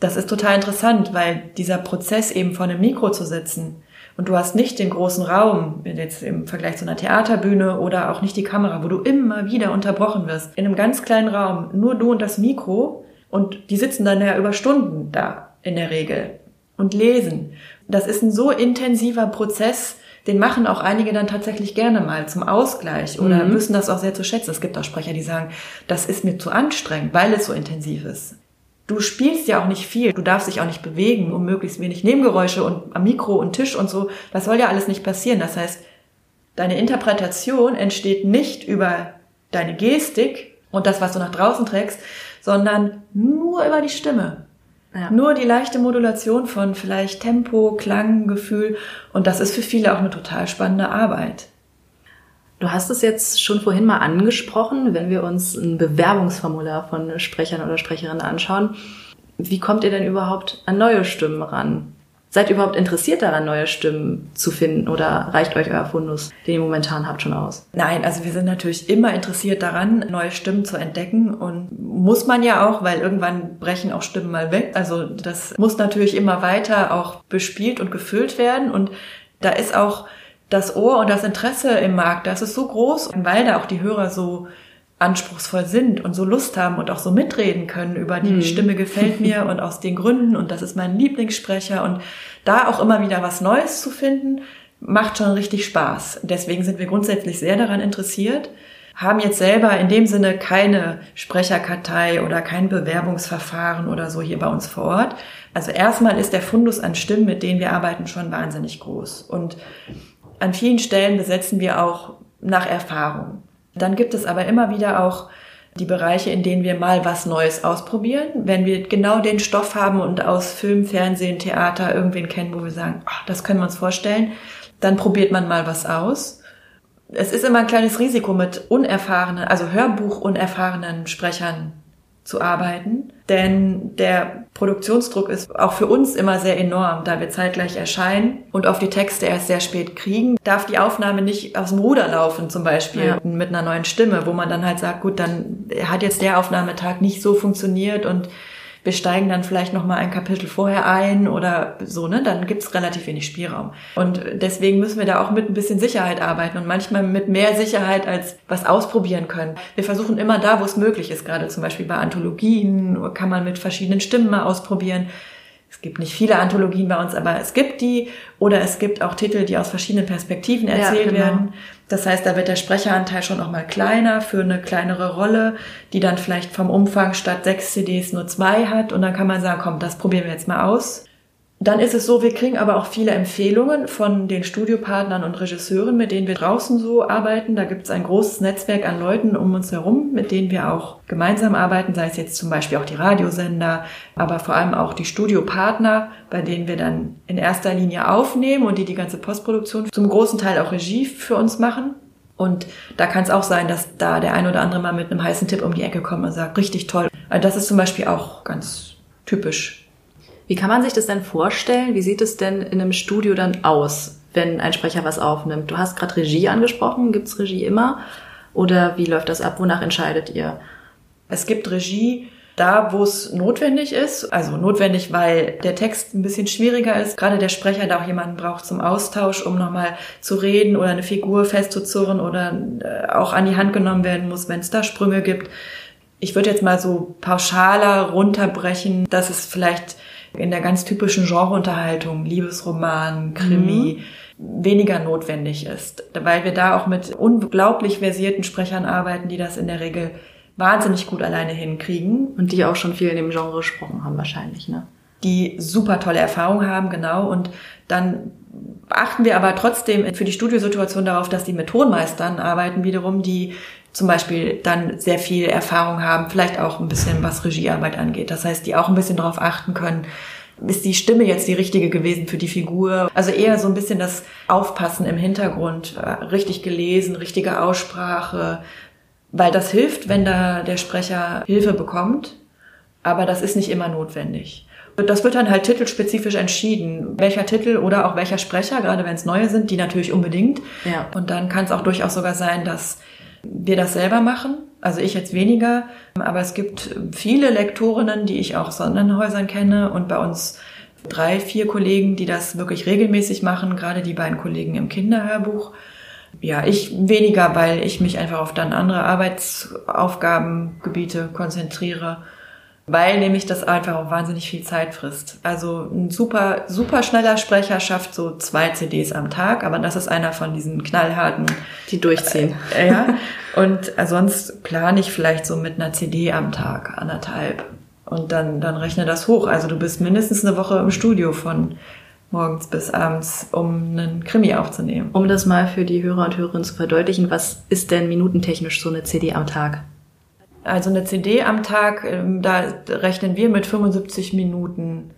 das ist total interessant, weil dieser Prozess eben vor einem Mikro zu sitzen und du hast nicht den großen Raum, jetzt im Vergleich zu einer Theaterbühne oder auch nicht die Kamera, wo du immer wieder unterbrochen wirst. In einem ganz kleinen Raum, nur du und das Mikro und die sitzen dann ja über Stunden da in der Regel und lesen. Das ist ein so intensiver Prozess, den machen auch einige dann tatsächlich gerne mal zum Ausgleich oder mhm. wissen das auch sehr zu schätzen. Es gibt auch Sprecher, die sagen, das ist mir zu anstrengend, weil es so intensiv ist. Du spielst ja auch nicht viel, du darfst dich auch nicht bewegen, um möglichst wenig Nebengeräusche und am Mikro und Tisch und so. Das soll ja alles nicht passieren. Das heißt, deine Interpretation entsteht nicht über deine Gestik und das, was du nach draußen trägst, sondern nur über die Stimme. Ja. Nur die leichte Modulation von vielleicht Tempo, Klang, Gefühl. Und das ist für viele auch eine total spannende Arbeit. Du hast es jetzt schon vorhin mal angesprochen, wenn wir uns ein Bewerbungsformular von Sprechern oder Sprecherinnen anschauen. Wie kommt ihr denn überhaupt an neue Stimmen ran? Seid ihr überhaupt interessiert daran, neue Stimmen zu finden oder reicht euch euer Fundus, den ihr momentan habt, schon aus? Nein, also wir sind natürlich immer interessiert daran, neue Stimmen zu entdecken und muss man ja auch, weil irgendwann brechen auch Stimmen mal weg. Also das muss natürlich immer weiter auch bespielt und gefüllt werden und da ist auch das Ohr und das Interesse im Markt, das ist so groß, weil da auch die Hörer so anspruchsvoll sind und so Lust haben und auch so mitreden können über die mhm. Stimme gefällt mir und aus den Gründen und das ist mein Lieblingssprecher und da auch immer wieder was Neues zu finden, macht schon richtig Spaß. Deswegen sind wir grundsätzlich sehr daran interessiert, haben jetzt selber in dem Sinne keine Sprecherkartei oder kein Bewerbungsverfahren oder so hier bei uns vor Ort. Also erstmal ist der Fundus an Stimmen, mit denen wir arbeiten, schon wahnsinnig groß und an vielen Stellen besetzen wir auch nach Erfahrung. Dann gibt es aber immer wieder auch die Bereiche, in denen wir mal was Neues ausprobieren. Wenn wir genau den Stoff haben und aus Film, Fernsehen, Theater irgendwen kennen, wo wir sagen, oh, das können wir uns vorstellen, dann probiert man mal was aus. Es ist immer ein kleines Risiko mit unerfahrenen, also Hörbuch unerfahrenen Sprechern zu arbeiten. Denn der Produktionsdruck ist auch für uns immer sehr enorm, da wir zeitgleich erscheinen und auf die Texte erst sehr spät kriegen. Darf die Aufnahme nicht aus dem Ruder laufen, zum Beispiel ja. mit einer neuen Stimme, wo man dann halt sagt, gut, dann hat jetzt der Aufnahmetag nicht so funktioniert und wir steigen dann vielleicht noch mal ein Kapitel vorher ein oder so, ne? Dann gibt's relativ wenig Spielraum. Und deswegen müssen wir da auch mit ein bisschen Sicherheit arbeiten und manchmal mit mehr Sicherheit als was ausprobieren können. Wir versuchen immer da, wo es möglich ist, gerade zum Beispiel bei Anthologien kann man mit verschiedenen Stimmen mal ausprobieren. es gibt nicht viele Anthologien bei uns, aber es gibt die oder es gibt auch Titel, die aus verschiedenen Perspektiven erzählt ja, genau. werden. Das heißt, da wird der Sprecheranteil schon auch mal kleiner für eine kleinere Rolle, die dann vielleicht vom Umfang statt sechs CDs nur zwei hat. Und dann kann man sagen, komm, das probieren wir jetzt mal aus. Dann ist es so, wir kriegen aber auch viele Empfehlungen von den Studiopartnern und Regisseuren, mit denen wir draußen so arbeiten. Da gibt es ein großes Netzwerk an Leuten um uns herum, mit denen wir auch gemeinsam arbeiten, sei es jetzt zum Beispiel auch die Radiosender, aber vor allem auch die Studiopartner, bei denen wir dann in erster Linie aufnehmen und die die ganze Postproduktion zum großen Teil auch Regie für uns machen. Und da kann es auch sein, dass da der ein oder andere mal mit einem heißen Tipp um die Ecke kommt und sagt, richtig toll. Das ist zum Beispiel auch ganz typisch wie kann man sich das denn vorstellen? Wie sieht es denn in einem Studio dann aus, wenn ein Sprecher was aufnimmt? Du hast gerade Regie angesprochen. Gibt's Regie immer? Oder wie läuft das ab? Wonach entscheidet ihr? Es gibt Regie da, wo es notwendig ist. Also notwendig, weil der Text ein bisschen schwieriger ist. Gerade der Sprecher da auch jemanden braucht zum Austausch, um nochmal zu reden oder eine Figur festzuzurren oder äh, auch an die Hand genommen werden muss, wenn es da Sprünge gibt. Ich würde jetzt mal so pauschaler runterbrechen, dass es vielleicht in der ganz typischen Genreunterhaltung, Liebesroman, Krimi, mhm. weniger notwendig ist, weil wir da auch mit unglaublich versierten Sprechern arbeiten, die das in der Regel wahnsinnig gut alleine hinkriegen. Und die auch schon viel in dem Genre gesprochen haben wahrscheinlich, ne? Die super tolle Erfahrung haben, genau. Und dann achten wir aber trotzdem für die Studiosituation darauf, dass die mit Tonmeistern arbeiten wiederum, die zum Beispiel dann sehr viel Erfahrung haben, vielleicht auch ein bisschen was Regiearbeit angeht. Das heißt, die auch ein bisschen darauf achten können, ist die Stimme jetzt die richtige gewesen für die Figur? Also eher so ein bisschen das Aufpassen im Hintergrund, äh, richtig gelesen, richtige Aussprache, weil das hilft, wenn da der Sprecher Hilfe bekommt, aber das ist nicht immer notwendig. Das wird dann halt titelspezifisch entschieden, welcher Titel oder auch welcher Sprecher, gerade wenn es neue sind, die natürlich unbedingt. Ja. Und dann kann es auch durchaus sogar sein, dass wir das selber machen. Also ich jetzt weniger, aber es gibt viele Lektorinnen, die ich auch aus anderen Häusern kenne und bei uns drei, vier Kollegen, die das wirklich regelmäßig machen, gerade die beiden Kollegen im Kinderhörbuch. Ja, ich weniger, weil ich mich einfach auf dann andere Arbeitsaufgabengebiete konzentriere weil nämlich das einfach auch wahnsinnig viel Zeit frisst. Also ein super, super schneller Sprecher schafft so zwei CDs am Tag, aber das ist einer von diesen knallharten. Die durchziehen. Äh, ja. Und äh, sonst plane ich vielleicht so mit einer CD am Tag, anderthalb. Und dann, dann rechne das hoch. Also du bist mindestens eine Woche im Studio von morgens bis abends, um einen Krimi aufzunehmen. Um das mal für die Hörer und Hörerinnen zu verdeutlichen, was ist denn minutentechnisch so eine CD am Tag? Also eine CD am Tag, ähm, da rechnen wir mit 75 Minuten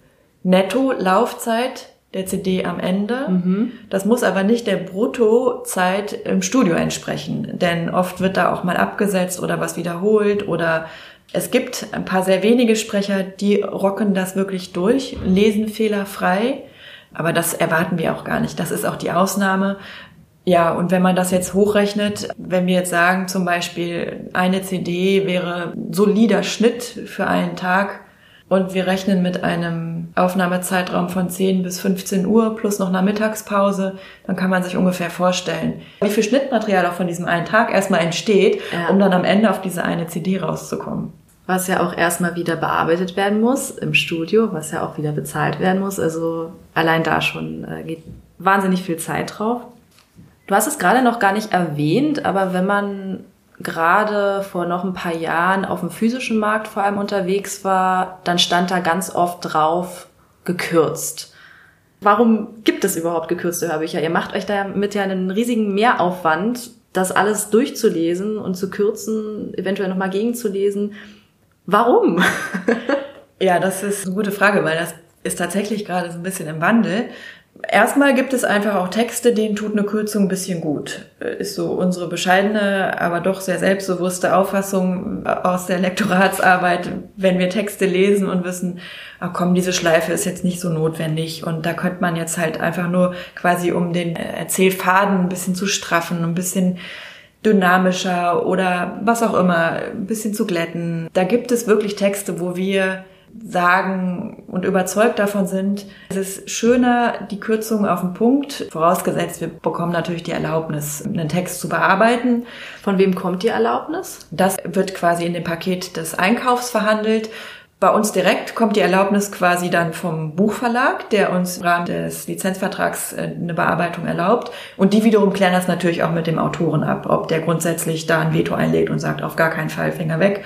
netto Laufzeit der CD am Ende. Mhm. Das muss aber nicht der Bruttozeit im Studio entsprechen, denn oft wird da auch mal abgesetzt oder was wiederholt oder es gibt ein paar sehr wenige Sprecher, die rocken das wirklich durch, lesen fehlerfrei. Aber das erwarten wir auch gar nicht. Das ist auch die Ausnahme. Ja, und wenn man das jetzt hochrechnet, wenn wir jetzt sagen, zum Beispiel eine CD wäre solider Schnitt für einen Tag und wir rechnen mit einem Aufnahmezeitraum von 10 bis 15 Uhr plus noch einer Mittagspause, dann kann man sich ungefähr vorstellen, wie viel Schnittmaterial auch von diesem einen Tag erstmal entsteht, ja. um dann am Ende auf diese eine CD rauszukommen. Was ja auch erstmal wieder bearbeitet werden muss im Studio, was ja auch wieder bezahlt werden muss. Also allein da schon äh, geht wahnsinnig viel Zeit drauf. Du hast es gerade noch gar nicht erwähnt, aber wenn man gerade vor noch ein paar Jahren auf dem physischen Markt vor allem unterwegs war, dann stand da ganz oft drauf gekürzt. Warum gibt es überhaupt gekürzte Hörbücher? Ihr macht euch damit ja einen riesigen Mehraufwand, das alles durchzulesen und zu kürzen, eventuell nochmal gegenzulesen. Warum? ja, das ist eine gute Frage, weil das ist tatsächlich gerade so ein bisschen im Wandel. Erstmal gibt es einfach auch Texte, denen tut eine Kürzung ein bisschen gut. Ist so unsere bescheidene, aber doch sehr selbstbewusste Auffassung aus der Lektoratsarbeit, wenn wir Texte lesen und wissen, ach komm, diese Schleife ist jetzt nicht so notwendig und da könnte man jetzt halt einfach nur quasi um den Erzählfaden ein bisschen zu straffen, ein bisschen dynamischer oder was auch immer, ein bisschen zu glätten. Da gibt es wirklich Texte, wo wir sagen und überzeugt davon sind, es ist schöner, die Kürzung auf den Punkt, vorausgesetzt, wir bekommen natürlich die Erlaubnis, einen Text zu bearbeiten. Von wem kommt die Erlaubnis? Das wird quasi in dem Paket des Einkaufs verhandelt. Bei uns direkt kommt die Erlaubnis quasi dann vom Buchverlag, der uns im Rahmen des Lizenzvertrags äh, eine Bearbeitung erlaubt. Und die wiederum klären das natürlich auch mit dem Autoren ab, ob der grundsätzlich da ein Veto einlegt und sagt, auf gar keinen Fall Finger weg.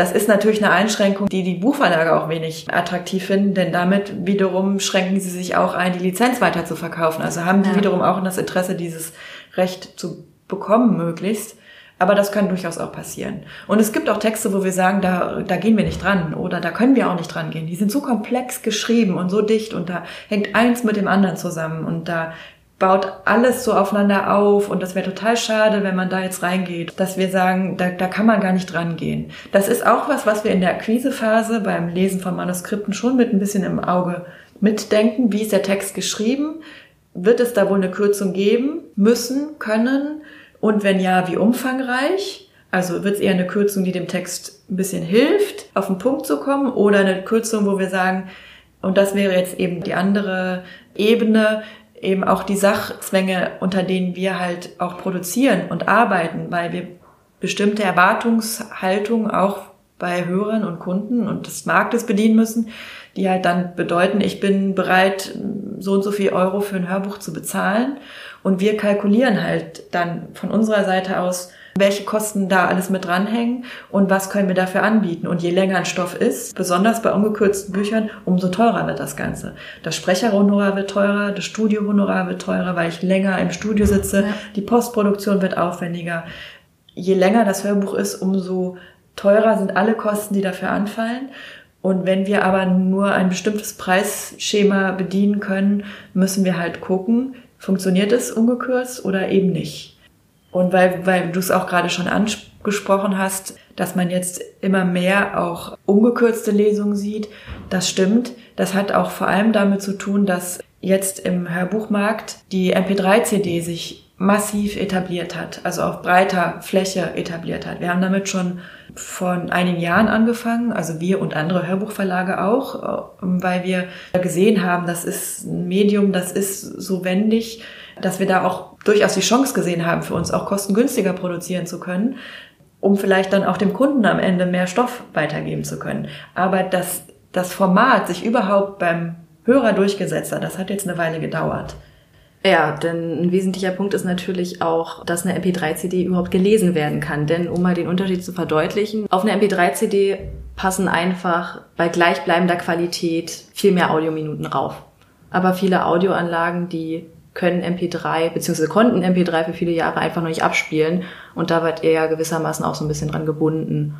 Das ist natürlich eine Einschränkung, die die Buchverlage auch wenig attraktiv finden, denn damit wiederum schränken sie sich auch ein, die Lizenz weiter zu verkaufen. Also haben die ja. wiederum auch das Interesse, dieses Recht zu bekommen möglichst. Aber das kann durchaus auch passieren. Und es gibt auch Texte, wo wir sagen, da, da gehen wir nicht dran oder da können wir auch nicht dran gehen. Die sind so komplex geschrieben und so dicht und da hängt eins mit dem anderen zusammen und da baut alles so aufeinander auf und das wäre total schade, wenn man da jetzt reingeht, dass wir sagen, da, da kann man gar nicht dran gehen. Das ist auch was, was wir in der Akquisephase beim Lesen von Manuskripten schon mit ein bisschen im Auge mitdenken. Wie ist der Text geschrieben? Wird es da wohl eine Kürzung geben müssen, können? Und wenn ja, wie umfangreich? Also wird es eher eine Kürzung, die dem Text ein bisschen hilft, auf den Punkt zu kommen, oder eine Kürzung, wo wir sagen, und das wäre jetzt eben die andere Ebene, eben auch die Sachzwänge, unter denen wir halt auch produzieren und arbeiten, weil wir bestimmte Erwartungshaltungen auch bei Hörern und Kunden und des Marktes bedienen müssen, die halt dann bedeuten, ich bin bereit, so und so viel Euro für ein Hörbuch zu bezahlen. Und wir kalkulieren halt dann von unserer Seite aus, welche Kosten da alles mit dranhängen und was können wir dafür anbieten. Und je länger ein Stoff ist, besonders bei ungekürzten Büchern, umso teurer wird das Ganze. Das Sprecherhonorar wird teurer, das Studiohonorar wird teurer, weil ich länger im Studio sitze, ja. die Postproduktion wird aufwendiger. Je länger das Hörbuch ist, umso teurer sind alle Kosten, die dafür anfallen. Und wenn wir aber nur ein bestimmtes Preisschema bedienen können, müssen wir halt gucken, funktioniert es ungekürzt oder eben nicht. Und weil, weil du es auch gerade schon angesprochen hast, dass man jetzt immer mehr auch ungekürzte Lesungen sieht, das stimmt. Das hat auch vor allem damit zu tun, dass jetzt im Hörbuchmarkt die MP3-CD sich massiv etabliert hat, also auf breiter Fläche etabliert hat. Wir haben damit schon vor einigen Jahren angefangen, also wir und andere Hörbuchverlage auch, äh, weil wir gesehen haben, das ist ein Medium, das ist so wendig, dass wir da auch durchaus die Chance gesehen haben, für uns auch kostengünstiger produzieren zu können, um vielleicht dann auch dem Kunden am Ende mehr Stoff weitergeben zu können. Aber dass das Format sich überhaupt beim Hörer durchgesetzt hat, das hat jetzt eine Weile gedauert. Ja, denn ein wesentlicher Punkt ist natürlich auch, dass eine MP3-CD überhaupt gelesen werden kann. Denn um mal den Unterschied zu verdeutlichen, auf eine MP3-CD passen einfach bei gleichbleibender Qualität viel mehr Audiominuten rauf. Aber viele Audioanlagen, die können MP3 bzw. konnten MP3 für viele Jahre einfach noch nicht abspielen und da wird ihr ja gewissermaßen auch so ein bisschen dran gebunden.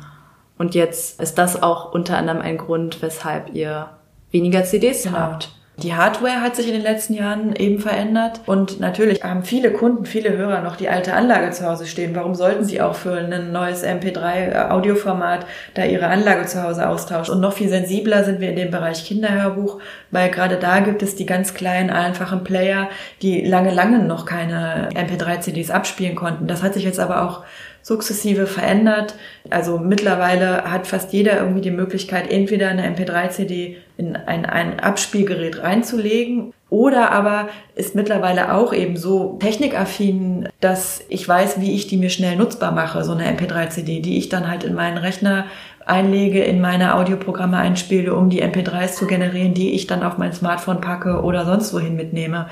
Und jetzt ist das auch unter anderem ein Grund, weshalb ihr weniger CDs genau. habt. Die Hardware hat sich in den letzten Jahren eben verändert und natürlich haben viele Kunden, viele Hörer noch die alte Anlage zu Hause stehen. Warum sollten sie auch für ein neues MP3 Audioformat da ihre Anlage zu Hause austauschen? Und noch viel sensibler sind wir in dem Bereich Kinderhörbuch, weil gerade da gibt es die ganz kleinen, einfachen Player, die lange, lange noch keine MP3-CDs abspielen konnten. Das hat sich jetzt aber auch sukzessive verändert. Also mittlerweile hat fast jeder irgendwie die Möglichkeit, entweder eine MP3-CD in ein, ein Abspielgerät reinzulegen oder aber ist mittlerweile auch eben so technikaffin, dass ich weiß, wie ich die mir schnell nutzbar mache, so eine MP3-CD, die ich dann halt in meinen Rechner einlege, in meine Audioprogramme einspiele, um die MP3s zu generieren, die ich dann auf mein Smartphone packe oder sonst wohin mitnehme.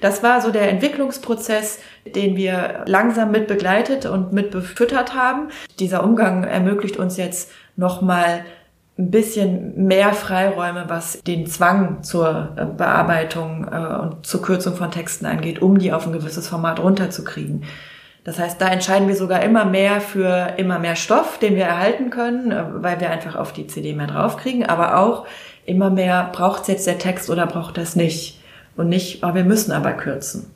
Das war so der Entwicklungsprozess, den wir langsam mit begleitet und mit befüttert haben. Dieser Umgang ermöglicht uns jetzt nochmal ein bisschen mehr Freiräume, was den Zwang zur äh, Bearbeitung äh, und zur Kürzung von Texten angeht, um die auf ein gewisses Format runterzukriegen. Das heißt, da entscheiden wir sogar immer mehr für immer mehr Stoff, den wir erhalten können, äh, weil wir einfach auf die CD mehr draufkriegen, aber auch immer mehr braucht es jetzt der Text oder braucht das nicht und nicht, oh, wir müssen aber kürzen.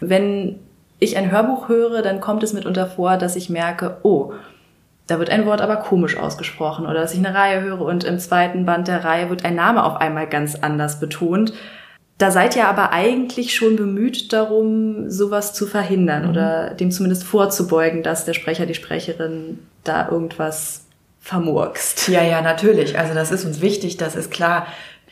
Wenn ich ein Hörbuch höre, dann kommt es mitunter vor, dass ich merke, oh, da wird ein Wort aber komisch ausgesprochen oder dass ich eine Reihe höre und im zweiten Band der Reihe wird ein Name auf einmal ganz anders betont. Da seid ihr aber eigentlich schon bemüht darum, sowas zu verhindern mhm. oder dem zumindest vorzubeugen, dass der Sprecher, die Sprecherin da irgendwas vermurkst. Ja, ja, natürlich. Also das ist uns wichtig, das ist klar.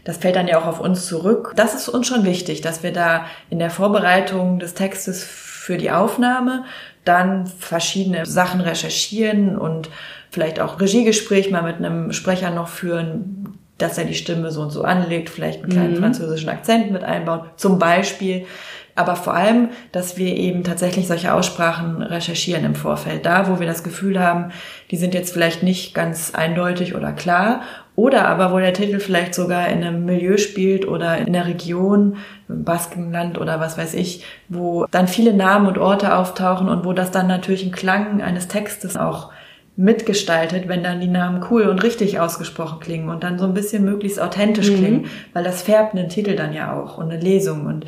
Das fällt dann ja auch auf uns zurück. Das ist uns schon wichtig, dass wir da in der Vorbereitung des Textes für die Aufnahme dann verschiedene Sachen recherchieren und vielleicht auch Regiegespräch mal mit einem Sprecher noch führen, dass er die Stimme so und so anlegt, vielleicht einen kleinen mhm. französischen Akzent mit einbauen, zum Beispiel. Aber vor allem, dass wir eben tatsächlich solche Aussprachen recherchieren im Vorfeld. Da, wo wir das Gefühl haben, die sind jetzt vielleicht nicht ganz eindeutig oder klar. Oder aber, wo der Titel vielleicht sogar in einem Milieu spielt oder in der Region, Baskenland oder was weiß ich, wo dann viele Namen und Orte auftauchen und wo das dann natürlich im Klang eines Textes auch mitgestaltet, wenn dann die Namen cool und richtig ausgesprochen klingen und dann so ein bisschen möglichst authentisch mhm. klingen, weil das färbt einen Titel dann ja auch und eine Lesung und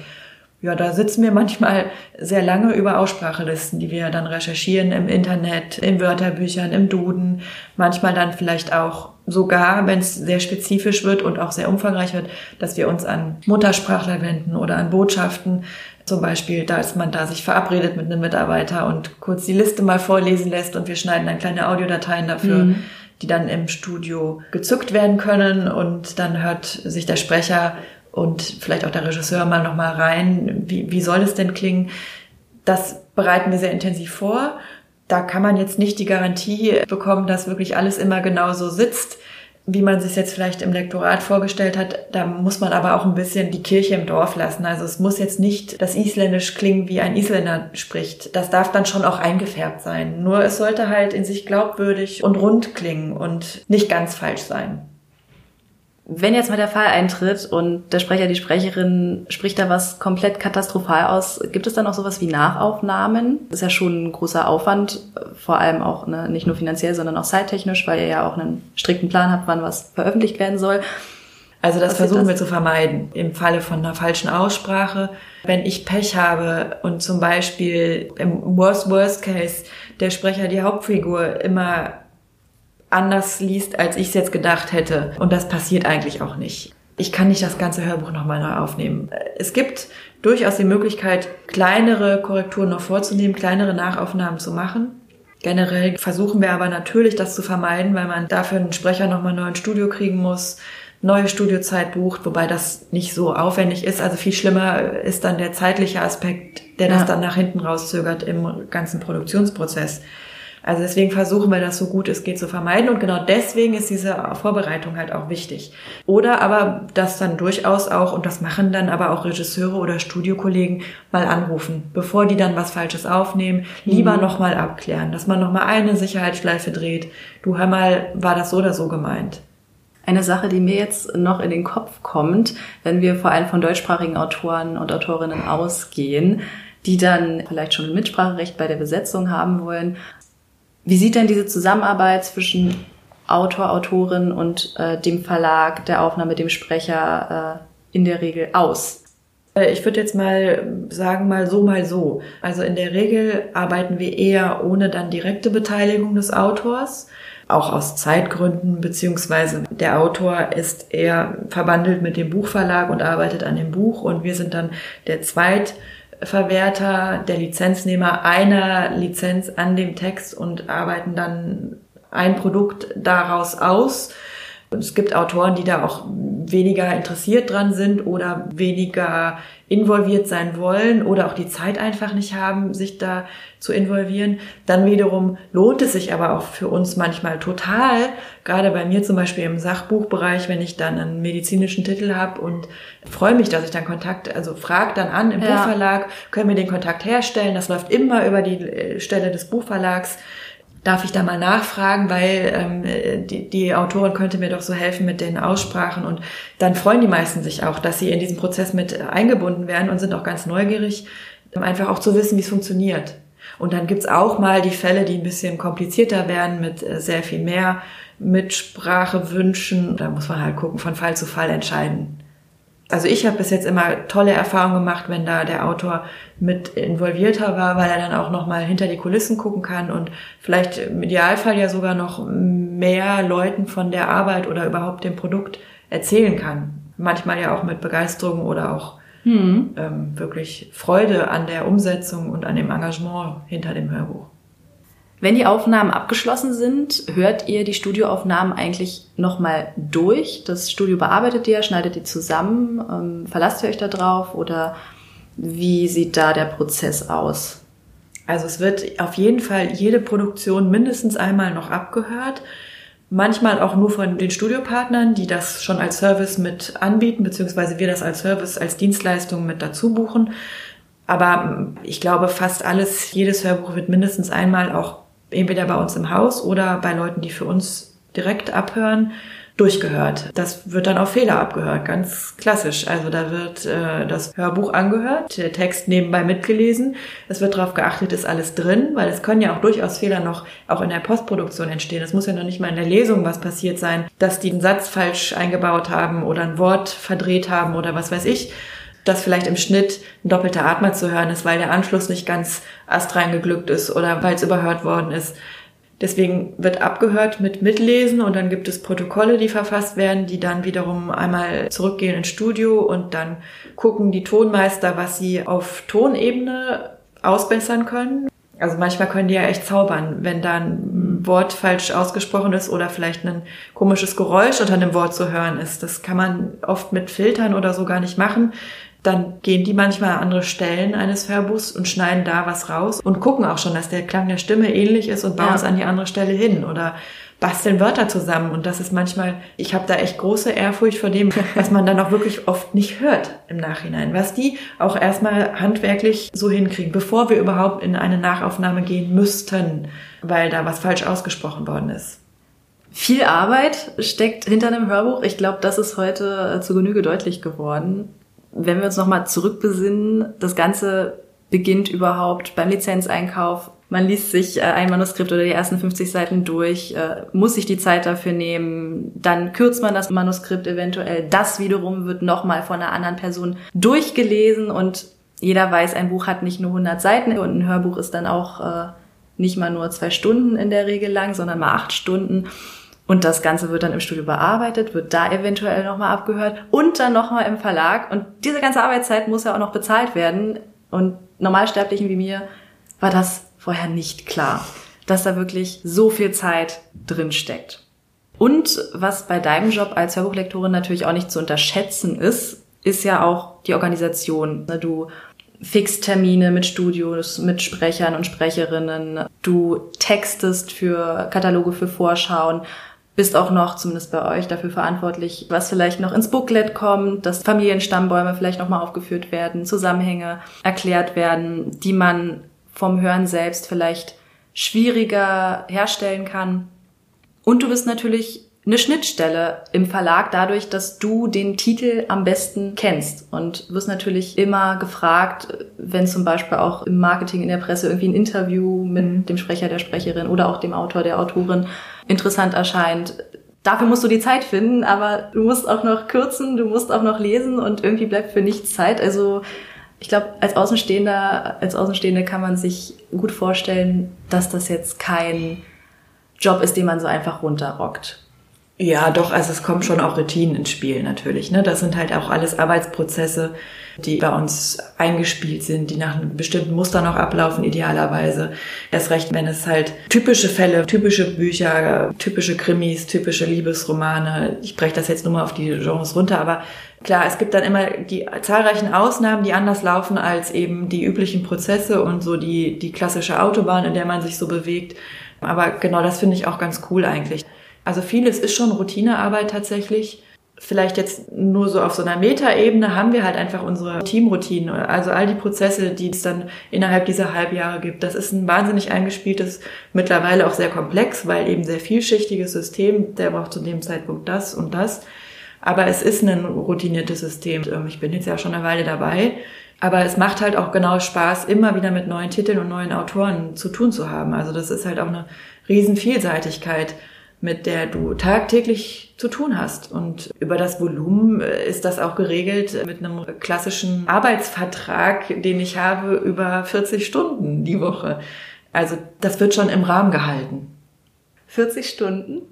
ja, da sitzen wir manchmal sehr lange über Aussprachelisten, die wir dann recherchieren im Internet, in Wörterbüchern, im Duden, manchmal dann vielleicht auch sogar, wenn es sehr spezifisch wird und auch sehr umfangreich wird, dass wir uns an Muttersprachler wenden oder an Botschaften, zum Beispiel, da ist man da sich verabredet mit einem Mitarbeiter und kurz die Liste mal vorlesen lässt und wir schneiden dann kleine Audiodateien dafür, mhm. die dann im Studio gezückt werden können und dann hört sich der Sprecher und vielleicht auch der Regisseur mal nochmal rein, wie, wie soll es denn klingen. Das bereiten wir sehr intensiv vor. Da kann man jetzt nicht die Garantie bekommen, dass wirklich alles immer genau so sitzt wie man sich jetzt vielleicht im Lektorat vorgestellt hat, da muss man aber auch ein bisschen die Kirche im Dorf lassen. Also es muss jetzt nicht das Isländisch klingen, wie ein Isländer spricht. Das darf dann schon auch eingefärbt sein. Nur es sollte halt in sich glaubwürdig und rund klingen und nicht ganz falsch sein. Wenn jetzt mal der Fall eintritt und der Sprecher, die Sprecherin spricht da was komplett katastrophal aus, gibt es dann auch sowas wie Nachaufnahmen? Das ist ja schon ein großer Aufwand, vor allem auch ne, nicht nur finanziell, sondern auch zeittechnisch, weil ihr ja auch einen strikten Plan habt, wann was veröffentlicht werden soll. Also das was versuchen das? wir zu vermeiden. Im Falle von einer falschen Aussprache, wenn ich Pech habe und zum Beispiel im Worst Worst Case der Sprecher die Hauptfigur immer anders liest, als ich es jetzt gedacht hätte. Und das passiert eigentlich auch nicht. Ich kann nicht das ganze Hörbuch nochmal neu aufnehmen. Es gibt durchaus die Möglichkeit, kleinere Korrekturen noch vorzunehmen, kleinere Nachaufnahmen zu machen. Generell versuchen wir aber natürlich, das zu vermeiden, weil man dafür einen Sprecher nochmal neu ins Studio kriegen muss, neue Studiozeit bucht, wobei das nicht so aufwendig ist. Also viel schlimmer ist dann der zeitliche Aspekt, der ja. das dann nach hinten rauszögert im ganzen Produktionsprozess. Also deswegen versuchen wir das so gut es geht zu vermeiden und genau deswegen ist diese Vorbereitung halt auch wichtig. Oder aber das dann durchaus auch, und das machen dann aber auch Regisseure oder Studiokollegen, mal anrufen, bevor die dann was Falsches aufnehmen, lieber mhm. nochmal abklären, dass man nochmal eine Sicherheitsschleife dreht. Du hör mal, war das so oder so gemeint? Eine Sache, die mir jetzt noch in den Kopf kommt, wenn wir vor allem von deutschsprachigen Autoren und Autorinnen ausgehen, die dann vielleicht schon Mitspracherecht bei der Besetzung haben wollen, wie sieht denn diese Zusammenarbeit zwischen Autor, Autorin und äh, dem Verlag, der Aufnahme, dem Sprecher äh, in der Regel aus? Äh, ich würde jetzt mal sagen, mal so, mal so. Also in der Regel arbeiten wir eher ohne dann direkte Beteiligung des Autors, auch aus Zeitgründen, beziehungsweise der Autor ist eher verbandelt mit dem Buchverlag und arbeitet an dem Buch und wir sind dann der Zweit- Verwerter, der Lizenznehmer einer Lizenz an dem Text und arbeiten dann ein Produkt daraus aus. Es gibt Autoren, die da auch weniger interessiert dran sind oder weniger involviert sein wollen oder auch die Zeit einfach nicht haben, sich da zu involvieren. Dann wiederum lohnt es sich aber auch für uns manchmal total, gerade bei mir zum Beispiel im Sachbuchbereich, wenn ich dann einen medizinischen Titel habe und freue mich, dass ich dann Kontakt, also frag dann an im ja. Buchverlag, können wir den Kontakt herstellen. Das läuft immer über die äh, Stelle des Buchverlags darf ich da mal nachfragen, weil ähm, die, die Autorin könnte mir doch so helfen mit den Aussprachen und dann freuen die meisten sich auch, dass sie in diesen Prozess mit eingebunden werden und sind auch ganz neugierig, einfach auch zu wissen, wie es funktioniert. Und dann gibt's auch mal die Fälle, die ein bisschen komplizierter werden mit äh, sehr viel mehr Mitsprache wünschen. Da muss man halt gucken, von Fall zu Fall entscheiden also ich habe bis jetzt immer tolle Erfahrungen gemacht, wenn da der Autor mit involvierter war, weil er dann auch noch mal hinter die Kulissen gucken kann und vielleicht im Idealfall ja sogar noch mehr Leuten von der Arbeit oder überhaupt dem Produkt erzählen kann. Manchmal ja auch mit Begeisterung oder auch hm. ähm, wirklich Freude an der Umsetzung und an dem Engagement hinter dem Hörbuch. Wenn die Aufnahmen abgeschlossen sind, hört ihr die Studioaufnahmen eigentlich nochmal durch? Das Studio bearbeitet ihr, schneidet die zusammen, ähm, verlasst ihr euch da drauf oder wie sieht da der Prozess aus? Also es wird auf jeden Fall jede Produktion mindestens einmal noch abgehört. Manchmal auch nur von den Studiopartnern, die das schon als Service mit anbieten, beziehungsweise wir das als Service, als Dienstleistung mit dazu buchen. Aber ich glaube, fast alles, jedes Hörbuch wird mindestens einmal auch entweder bei uns im Haus oder bei Leuten, die für uns direkt abhören, durchgehört. Das wird dann auf Fehler abgehört, ganz klassisch. Also da wird äh, das Hörbuch angehört, der Text nebenbei mitgelesen. Es wird darauf geachtet, ist alles drin, weil es können ja auch durchaus Fehler noch auch in der Postproduktion entstehen. Es muss ja noch nicht mal in der Lesung was passiert sein, dass die einen Satz falsch eingebaut haben oder ein Wort verdreht haben oder was weiß ich dass vielleicht im Schnitt ein doppelter Atmer zu hören ist, weil der Anschluss nicht ganz astrein geglückt ist oder weil es überhört worden ist. Deswegen wird abgehört mit Mitlesen und dann gibt es Protokolle, die verfasst werden, die dann wiederum einmal zurückgehen ins Studio und dann gucken die Tonmeister, was sie auf Tonebene ausbessern können. Also manchmal können die ja echt zaubern, wenn da ein Wort falsch ausgesprochen ist oder vielleicht ein komisches Geräusch unter einem Wort zu hören ist. Das kann man oft mit Filtern oder so gar nicht machen dann gehen die manchmal an andere Stellen eines Hörbuchs und schneiden da was raus und gucken auch schon, dass der Klang der Stimme ähnlich ist und bauen ja. es an die andere Stelle hin oder basteln Wörter zusammen. Und das ist manchmal, ich habe da echt große Ehrfurcht vor dem, was man dann auch wirklich oft nicht hört im Nachhinein, was die auch erstmal handwerklich so hinkriegen, bevor wir überhaupt in eine Nachaufnahme gehen müssten, weil da was falsch ausgesprochen worden ist. Viel Arbeit steckt hinter einem Hörbuch. Ich glaube, das ist heute zu Genüge deutlich geworden wenn wir uns nochmal zurückbesinnen, das Ganze beginnt überhaupt beim Lizenzeinkauf. Man liest sich äh, ein Manuskript oder die ersten 50 Seiten durch, äh, muss sich die Zeit dafür nehmen, dann kürzt man das Manuskript eventuell. Das wiederum wird nochmal von einer anderen Person durchgelesen und jeder weiß, ein Buch hat nicht nur 100 Seiten und ein Hörbuch ist dann auch äh, nicht mal nur zwei Stunden in der Regel lang, sondern mal acht Stunden. Und das Ganze wird dann im Studio bearbeitet, wird da eventuell nochmal abgehört und dann nochmal im Verlag. Und diese ganze Arbeitszeit muss ja auch noch bezahlt werden. Und Normalsterblichen wie mir war das vorher nicht klar, dass da wirklich so viel Zeit drin steckt. Und was bei deinem Job als Hörbuchlektorin natürlich auch nicht zu unterschätzen ist, ist ja auch die Organisation. Du Fixtermine mit Studios, mit Sprechern und Sprecherinnen. Du textest für Kataloge für Vorschauen bist auch noch, zumindest bei euch, dafür verantwortlich, was vielleicht noch ins Booklet kommt, dass Familienstammbäume vielleicht nochmal aufgeführt werden, Zusammenhänge erklärt werden, die man vom Hören selbst vielleicht schwieriger herstellen kann. Und du bist natürlich eine Schnittstelle im Verlag dadurch, dass du den Titel am besten kennst und wirst natürlich immer gefragt, wenn zum Beispiel auch im Marketing, in der Presse irgendwie ein Interview mit mhm. dem Sprecher, der Sprecherin oder auch dem Autor, der Autorin interessant erscheint. Dafür musst du die Zeit finden, aber du musst auch noch kürzen, du musst auch noch lesen und irgendwie bleibt für nichts Zeit. Also ich glaube, als Außenstehender, als Außenstehende kann man sich gut vorstellen, dass das jetzt kein Job ist, den man so einfach runterrockt. Ja, doch, also es kommen schon auch Routinen ins Spiel natürlich. Ne? Das sind halt auch alles Arbeitsprozesse, die bei uns eingespielt sind, die nach einem bestimmten Muster noch ablaufen, idealerweise. Erst recht, wenn es halt typische Fälle, typische Bücher, typische Krimis, typische Liebesromane, ich breche das jetzt nur mal auf die Genres runter, aber klar, es gibt dann immer die zahlreichen Ausnahmen, die anders laufen als eben die üblichen Prozesse und so die, die klassische Autobahn, in der man sich so bewegt. Aber genau das finde ich auch ganz cool eigentlich. Also vieles ist schon Routinearbeit tatsächlich. Vielleicht jetzt nur so auf so einer Metaebene haben wir halt einfach unsere Teamroutinen, also all die Prozesse, die es dann innerhalb dieser Halbjahre gibt. Das ist ein wahnsinnig eingespieltes, mittlerweile auch sehr komplex, weil eben sehr vielschichtiges System, der braucht zu dem Zeitpunkt das und das. Aber es ist ein routiniertes System. Ähm, ich bin jetzt ja schon eine Weile dabei. Aber es macht halt auch genau Spaß, immer wieder mit neuen Titeln und neuen Autoren zu tun zu haben. Also das ist halt auch eine riesen Vielseitigkeit mit der du tagtäglich zu tun hast. Und über das Volumen äh, ist das auch geregelt mit einem klassischen Arbeitsvertrag, den ich habe über 40 Stunden die Woche. Also das wird schon im Rahmen gehalten. 40 Stunden?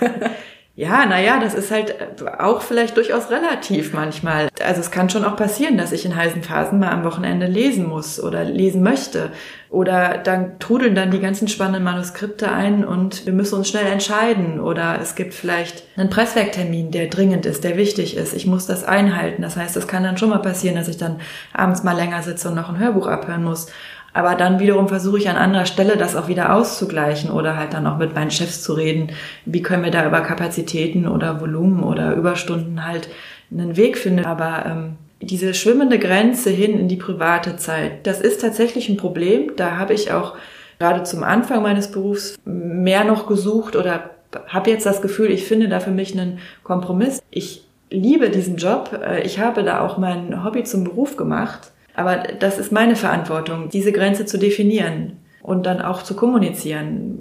Ja, naja, das ist halt auch vielleicht durchaus relativ manchmal. Also es kann schon auch passieren, dass ich in heißen Phasen mal am Wochenende lesen muss oder lesen möchte. Oder dann trudeln dann die ganzen spannenden Manuskripte ein und wir müssen uns schnell entscheiden. Oder es gibt vielleicht einen Presswerktermin, der dringend ist, der wichtig ist. Ich muss das einhalten. Das heißt, es kann dann schon mal passieren, dass ich dann abends mal länger sitze und noch ein Hörbuch abhören muss. Aber dann wiederum versuche ich an anderer Stelle das auch wieder auszugleichen oder halt dann auch mit meinen Chefs zu reden, wie können wir da über Kapazitäten oder Volumen oder Überstunden halt einen Weg finden. Aber ähm, diese schwimmende Grenze hin in die private Zeit, das ist tatsächlich ein Problem. Da habe ich auch gerade zum Anfang meines Berufs mehr noch gesucht oder habe jetzt das Gefühl, ich finde da für mich einen Kompromiss. Ich liebe diesen Job. Äh, ich habe da auch mein Hobby zum Beruf gemacht. Aber das ist meine Verantwortung, diese Grenze zu definieren und dann auch zu kommunizieren.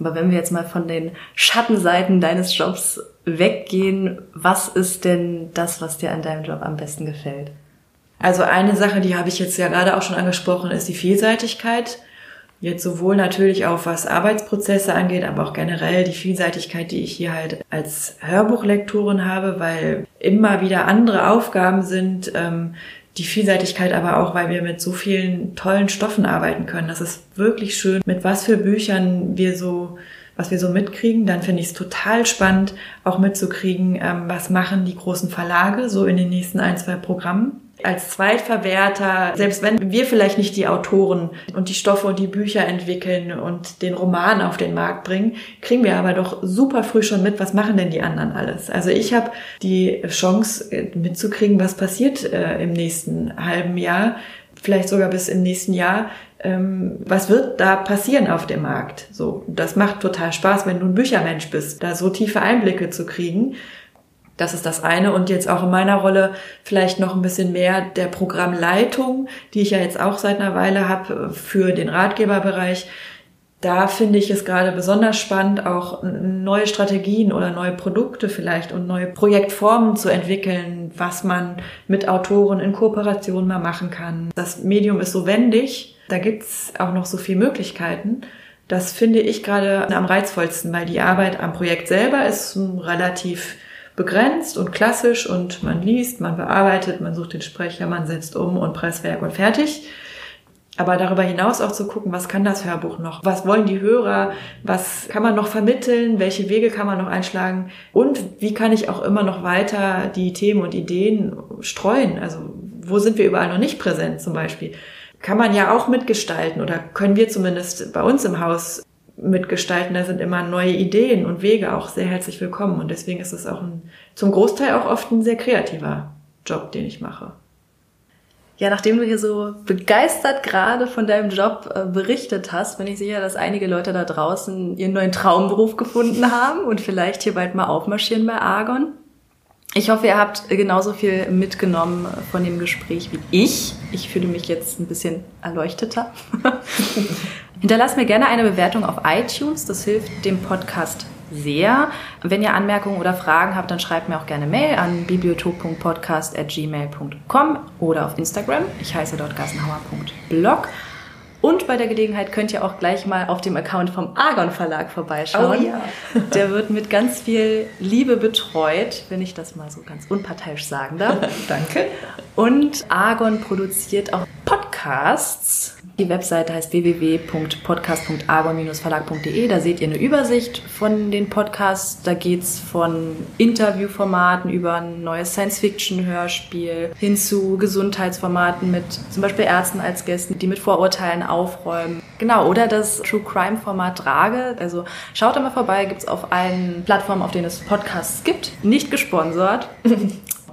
Aber wenn wir jetzt mal von den Schattenseiten deines Jobs weggehen, was ist denn das, was dir an deinem Job am besten gefällt? Also eine Sache, die habe ich jetzt ja gerade auch schon angesprochen, ist die Vielseitigkeit. Jetzt sowohl natürlich auch was Arbeitsprozesse angeht, aber auch generell die Vielseitigkeit, die ich hier halt als Hörbuchlektorin habe, weil immer wieder andere Aufgaben sind, ähm, die Vielseitigkeit aber auch, weil wir mit so vielen tollen Stoffen arbeiten können. Das ist wirklich schön, mit was für Büchern wir so, was wir so mitkriegen. Dann finde ich es total spannend, auch mitzukriegen, ähm, was machen die großen Verlage so in den nächsten ein, zwei Programmen als Zweitverwerter, selbst wenn wir vielleicht nicht die Autoren und die Stoffe und die Bücher entwickeln und den Roman auf den Markt bringen, kriegen wir aber doch super früh schon mit, was machen denn die anderen alles. Also ich habe die Chance äh, mitzukriegen, was passiert äh, im nächsten halben Jahr, vielleicht sogar bis im nächsten Jahr. Ähm, was wird da passieren auf dem Markt? So, das macht total Spaß, wenn du ein Büchermensch bist, da so tiefe Einblicke zu kriegen das ist das eine. Und jetzt auch in meiner Rolle vielleicht noch ein bisschen mehr der Programmleitung, die ich ja jetzt auch seit einer Weile habe für den Ratgeberbereich. Da finde ich es gerade besonders spannend, auch neue Strategien oder neue Produkte vielleicht und neue Projektformen zu entwickeln, was man mit Autoren in Kooperation mal machen kann. Das Medium ist so wendig, da gibt's auch noch so viele Möglichkeiten. Das finde ich gerade am reizvollsten, weil die Arbeit am Projekt selber ist relativ begrenzt und klassisch und man liest, man bearbeitet, man sucht den Sprecher, man setzt um und Presswerk und fertig. Aber darüber hinaus auch zu gucken, was kann das Hörbuch noch? Was wollen die Hörer? Was kann man noch vermitteln? Welche Wege kann man noch einschlagen? Und wie kann ich auch immer noch weiter die Themen und Ideen streuen? Also wo sind wir überall noch nicht präsent zum Beispiel? Kann man ja auch mitgestalten oder können wir zumindest bei uns im Haus mitgestalten. Da sind immer neue Ideen und Wege auch sehr herzlich willkommen. Und deswegen ist es auch ein, zum Großteil auch oft ein sehr kreativer Job, den ich mache. Ja, nachdem du hier so begeistert gerade von deinem Job äh, berichtet hast, bin ich sicher, dass einige Leute da draußen ihren neuen Traumberuf gefunden haben und vielleicht hier bald mal aufmarschieren bei Argon. Ich hoffe, ihr habt genauso viel mitgenommen von dem Gespräch wie ich. Ich fühle mich jetzt ein bisschen erleuchteter. Hinterlasst mir gerne eine Bewertung auf iTunes. Das hilft dem Podcast sehr. Wenn ihr Anmerkungen oder Fragen habt, dann schreibt mir auch gerne Mail an bibliotop.podcast.gmail.com oder auf Instagram. Ich heiße dort gassenhauer.blog. Und bei der Gelegenheit könnt ihr auch gleich mal auf dem Account vom Argon Verlag vorbeischauen. Oh ja. Der wird mit ganz viel Liebe betreut, wenn ich das mal so ganz unparteiisch sagen darf. Danke. Und Argon produziert auch Podcasts die Webseite heißt www.podcast.argon-verlag.de. Da seht ihr eine Übersicht von den Podcasts. Da geht's von Interviewformaten über ein neues Science-Fiction-Hörspiel hin zu Gesundheitsformaten mit zum Beispiel Ärzten als Gästen, die mit Vorurteilen aufräumen. Genau, oder das True Crime-Format Drage. Also schaut da mal vorbei, gibt's auf allen Plattformen, auf denen es Podcasts gibt. Nicht gesponsert.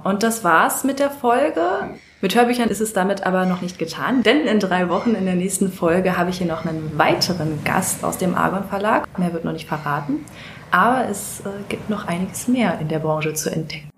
Und das war's mit der Folge. Mit Hörbüchern ist es damit aber noch nicht getan, denn in drei Wochen in der nächsten Folge habe ich hier noch einen weiteren Gast aus dem Argon Verlag. Mehr wird noch nicht verraten, aber es äh, gibt noch einiges mehr in der Branche zu entdecken.